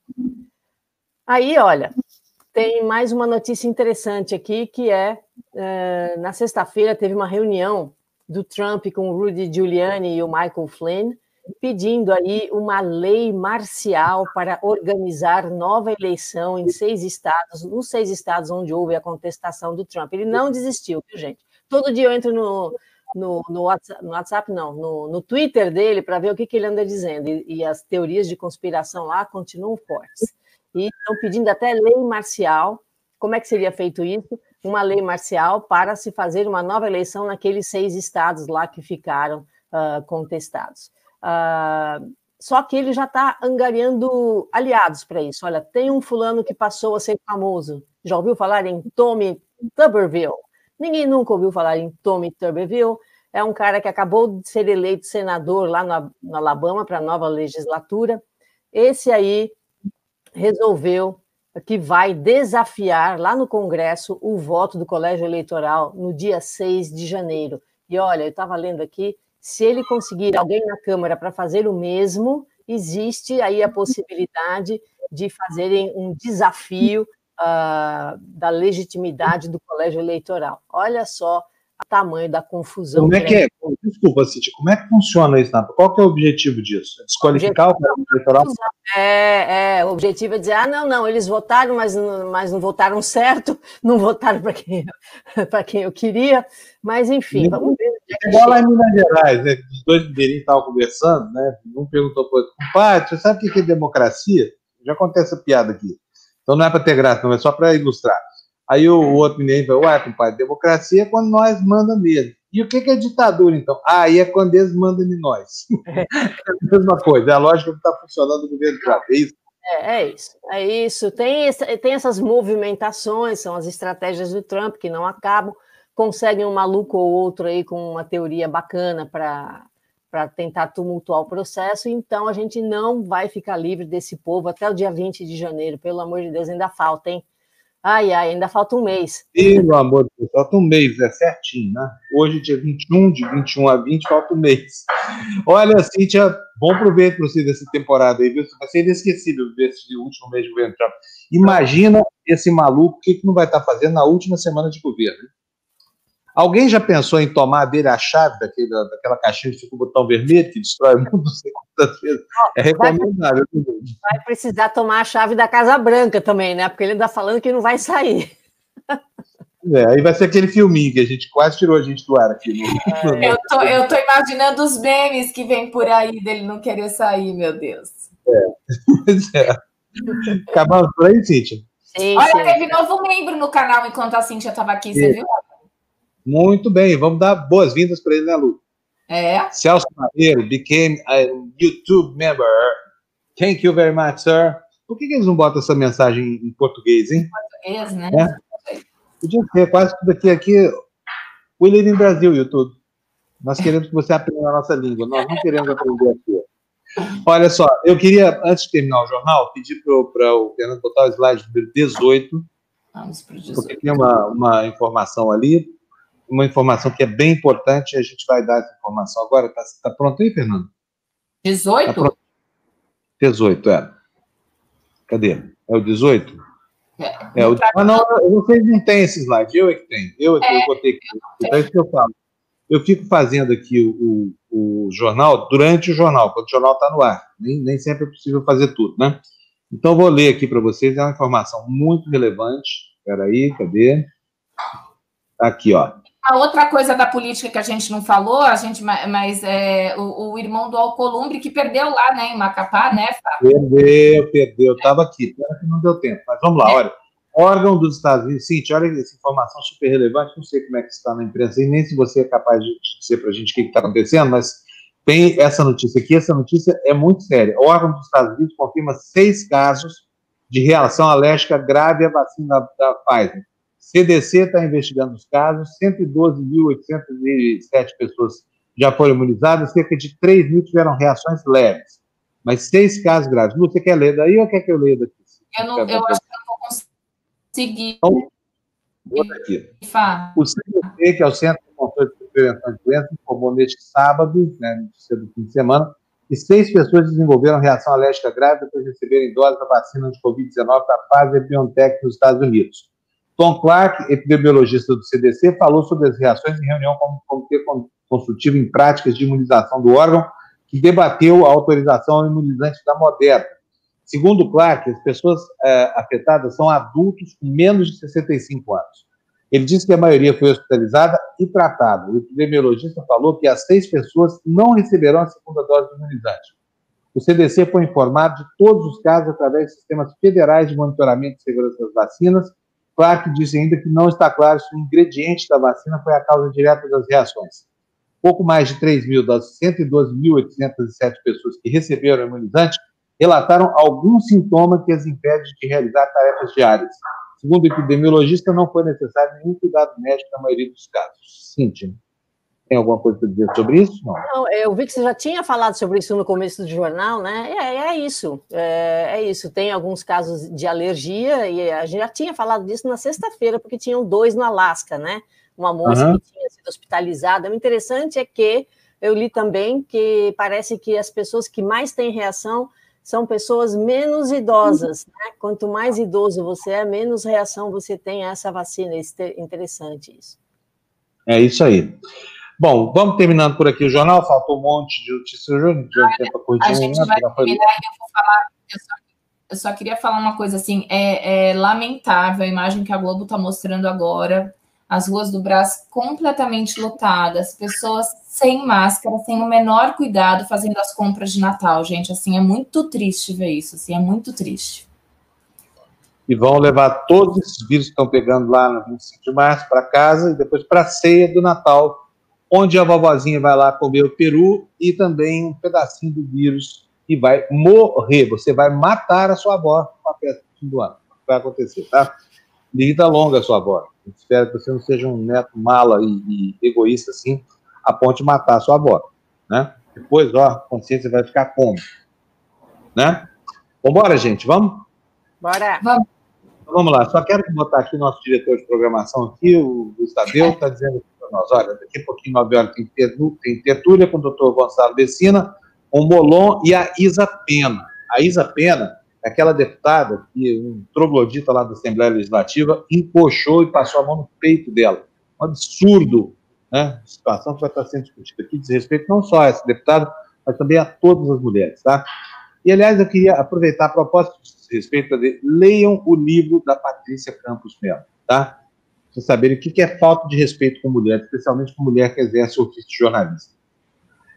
Aí, olha, tem mais uma notícia interessante aqui, que é, é na sexta-feira teve uma reunião do Trump com o Rudy Giuliani e o Michael Flynn, pedindo aí uma lei marcial para organizar nova eleição em seis estados, nos seis estados onde houve a contestação do Trump. Ele não desistiu, viu, gente? Todo dia eu entro no, no, no, WhatsApp, no WhatsApp, não, no, no Twitter dele para ver o que, que ele anda dizendo. E, e, as teorias de conspiração lá continuam fortes. e estão pedindo até lei marcial. Como é que seria feito isso? Uma lei marcial para se fazer uma nova eleição naqueles seis estados lá que ficaram uh, contestados. Uh, só que ele já está angariando aliados para isso. Olha, tem um fulano que passou a ser famoso. Já ouviu falar em Tommy Tuberville? Ninguém nunca ouviu falar em Tommy Tuberville. É um cara que acabou de ser eleito senador lá no, no Alabama para a nova legislatura. Esse aí resolveu que vai desafiar lá no Congresso o voto do colégio eleitoral no dia 6 de janeiro. E olha, eu estava lendo aqui, se ele conseguir alguém na Câmara para fazer o mesmo, existe aí a possibilidade de fazerem um desafio uh, da legitimidade do colégio eleitoral. Olha só tamanho da confusão. Como é que é? Desculpa, City, como é que funciona isso, Nato? Qual que é o objetivo disso? Desqualificar o, o colégio eleitoral? É, é, o objetivo é dizer, ah, não, não, eles votaram, mas, mas não votaram certo, não votaram para quem, quem eu queria, mas enfim, vamos ver. É igual lá em Minas Gerais, né? Os dois mineirinhos estavam conversando, né? Um perguntou para o outro, compadre, você sabe o que é democracia? Já acontece essa piada aqui. Então não é para ter graça, não, é só para ilustrar. Aí o, o outro menino falou, ué, compadre, democracia é quando nós mandamos mesmo. E o que, que é ditadura, então? Ah, aí é quando eles mandam em nós. É. é a mesma coisa, é a lógica que está funcionando no governo Trump, é isso? É, é, isso, é isso. Tem, tem essas movimentações, são as estratégias do Trump que não acabam, conseguem um maluco ou outro aí com uma teoria bacana para para tentar tumultuar o processo, então a gente não vai ficar livre desse povo até o dia 20 de janeiro, pelo amor de Deus, ainda falta, hein? Ai, ai, ainda falta um mês. Pelo amor de Deus, falta um mês, é certinho, né? Hoje, dia 21, de 21 a 20, falta um mês. Olha, Cíntia, bom proveito para você dessa temporada aí, viu? Vai ser inesquecível ver esse último mês de governo. Imagina esse maluco, o que, que não vai estar fazendo na última semana de governo. Alguém já pensou em tomar dele a chave daquele, daquela caixinha que fica o botão vermelho, que destrói o mundo? Não sei quantas vezes. É recomendável. Vai precisar tomar a chave da Casa Branca também, né? Porque ele está falando que não vai sair. É, aí vai ser aquele filminho que a gente quase tirou a gente do ar aqui. Né? É, eu, tô, eu tô imaginando os memes que vem por aí dele não querer sair, meu Deus. É, pois é. Acabamos por aí, Cíntia? Sim, Olha, sim. teve novo membro no canal enquanto a Cíntia estava aqui, você viu? Muito bem, vamos dar boas-vindas para ele, né, Lu? É. Celso Madeiro became a YouTube member. Thank you very much, sir. Por que, que eles não botam essa mensagem em português, hein? Em português, né? É? Podia ser quase tudo aqui. aqui We live in Brasil, YouTube. Nós queremos que você aprenda a nossa língua. Nós não queremos aprender aqui. Olha só, eu queria, antes de terminar o jornal, pedir para o Fernando botar o slide número 18. Vamos para o 18. Porque tem uma, uma informação ali uma informação que é bem importante e a gente vai dar essa informação agora. Está tá pronto aí, Fernando? 18? Tá 18, é. Cadê? É o 18? É, é o... Ah, não, vocês não têm esse slide, eu é que tenho. Eu é que é, eu botei aqui. Então é isso que eu falo. Eu fico fazendo aqui o, o, o jornal durante o jornal, quando o jornal está no ar. Nem, nem sempre é possível fazer tudo, né? Então, vou ler aqui para vocês, é uma informação muito relevante. Espera aí, cadê? Aqui, ó. A outra coisa da política que a gente não falou, a gente, mas é o, o irmão do Alcolumbre que perdeu lá, né, em Macapá, né, Fábio? Perdeu, perdeu, estava aqui, pena que não deu tempo. Mas vamos lá, é. olha. Órgão dos Estados Unidos, Cintia, olha essa informação super relevante, não sei como é que está na imprensa e nem se você é capaz de dizer para a gente o que está acontecendo, mas tem essa notícia aqui, essa notícia é muito séria. O órgão dos Estados Unidos confirma seis casos de reação alérgica grave à vacina da Pfizer. CDC está investigando os casos, 112.807 pessoas já foram imunizadas, cerca de 3 mil tiveram reações leves, mas seis casos graves. Lu, você quer ler daí ou quer que eu leia daqui? Eu, não, eu acho que eu não vou conseguir. Então, aqui. O CDC, que é o Centro de Controle de Prevenção de Doenças, informou neste sábado, né, no fim de semana, que seis pessoas desenvolveram reação alérgica grave depois de receberem dose da vacina de Covid-19 da Pfizer BioNTech nos Estados Unidos. Tom Clark, epidemiologista do CDC, falou sobre as reações em reunião com o Comitê Consultivo em Práticas de Imunização do órgão, que debateu a autorização ao imunizante da Moderna. Segundo Clark, as pessoas é, afetadas são adultos com menos de 65 anos. Ele disse que a maioria foi hospitalizada e tratada. O epidemiologista falou que as seis pessoas não receberão a segunda dose do imunizante. O CDC foi informado de todos os casos através de sistemas federais de monitoramento de segurança das vacinas. Clark disse ainda que não está claro se o ingrediente da vacina foi a causa direta das reações. Pouco mais de 3 mil das 112.807 pessoas que receberam o imunizante relataram algum sintoma que as impede de realizar tarefas diárias. Segundo o epidemiologista, não foi necessário nenhum cuidado médico na maioria dos casos. Cíntia, tem alguma coisa para dizer sobre isso? Não. não. eu vi que você já tinha falado sobre isso no começo do jornal, né? É, é isso, é, é, isso. Tem alguns casos de alergia, e a gente já tinha falado disso na sexta-feira, porque tinham dois no Alasca, né? Uma moça uhum. que tinha sido hospitalizada. O interessante é que eu li também que parece que as pessoas que mais têm reação são pessoas menos idosas. Né? Quanto mais idoso você é, menos reação você tem a essa vacina. É interessante isso. É isso aí. Bom, vamos terminando por aqui o jornal. Faltou um monte de notícias hoje, não tempo a A gente né? vai terminar e eu vou falar. Eu só, eu só, queria falar uma coisa assim: é, é lamentável a imagem que a Globo está mostrando agora. As ruas do Brás completamente lotadas, pessoas sem máscara, sem o menor cuidado, fazendo as compras de Natal, gente. Assim, é muito triste ver isso, assim, é muito triste. E vão levar todos esses vírus que estão pegando lá no 25 de março para casa e depois para a ceia do Natal, onde a vovozinha vai lá comer o peru e também um pedacinho do vírus e vai morrer. Você vai matar a sua avó com a festa do ano. Vai acontecer, tá? Vida longa a sua avó. Espero que você não seja um neto mala e, e egoísta assim, a ponto de matar a sua avó, né? Depois, ó, a consciência vai ficar como? Né? Vambora, gente, vamos? Bora! Vamos. Então, vamos lá, só quero botar aqui o nosso diretor de programação aqui, o Gustavo, está dizendo para nós, olha, daqui a pouquinho, 9 horas, tem, tem tertúlia com o doutor Gonçalo Vecina, o Molon e a Isa Pena. A Isa Pena é aquela deputada que um troglodita lá da Assembleia Legislativa encoxou e passou a mão no peito dela. Um absurdo né, situação que vai estar sendo discutida aqui diz respeito não só a esse deputado, mas também a todas as mulheres, tá? E, aliás, eu queria aproveitar a proposta de respeito leiam o livro da Patrícia Campos Melo, tá? Para saberem o que é falta de respeito com mulher, especialmente com mulher que exerce o ofício de jornalista.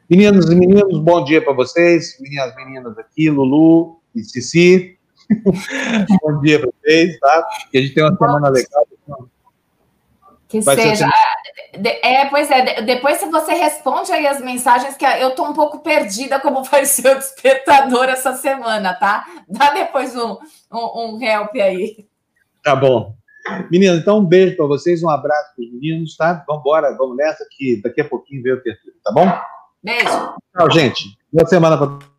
Meninos e meninos, bom dia para vocês, minhas meninas aqui, Lulu e Cici. bom dia para vocês, tá? Que a gente tem uma semana legal. Que Vai seja. Ser... É, pois é, depois se você responde aí as mensagens, que eu tô um pouco perdida como vai ser o despertador essa semana, tá? Dá depois um, um, um help aí. Tá bom. Meninas, então um beijo para vocês, um abraço para os meninos, tá? Vamos embora, vamos nessa, que daqui a pouquinho vem o terceiro, tá bom? Beijo. Tchau, gente. Boa semana para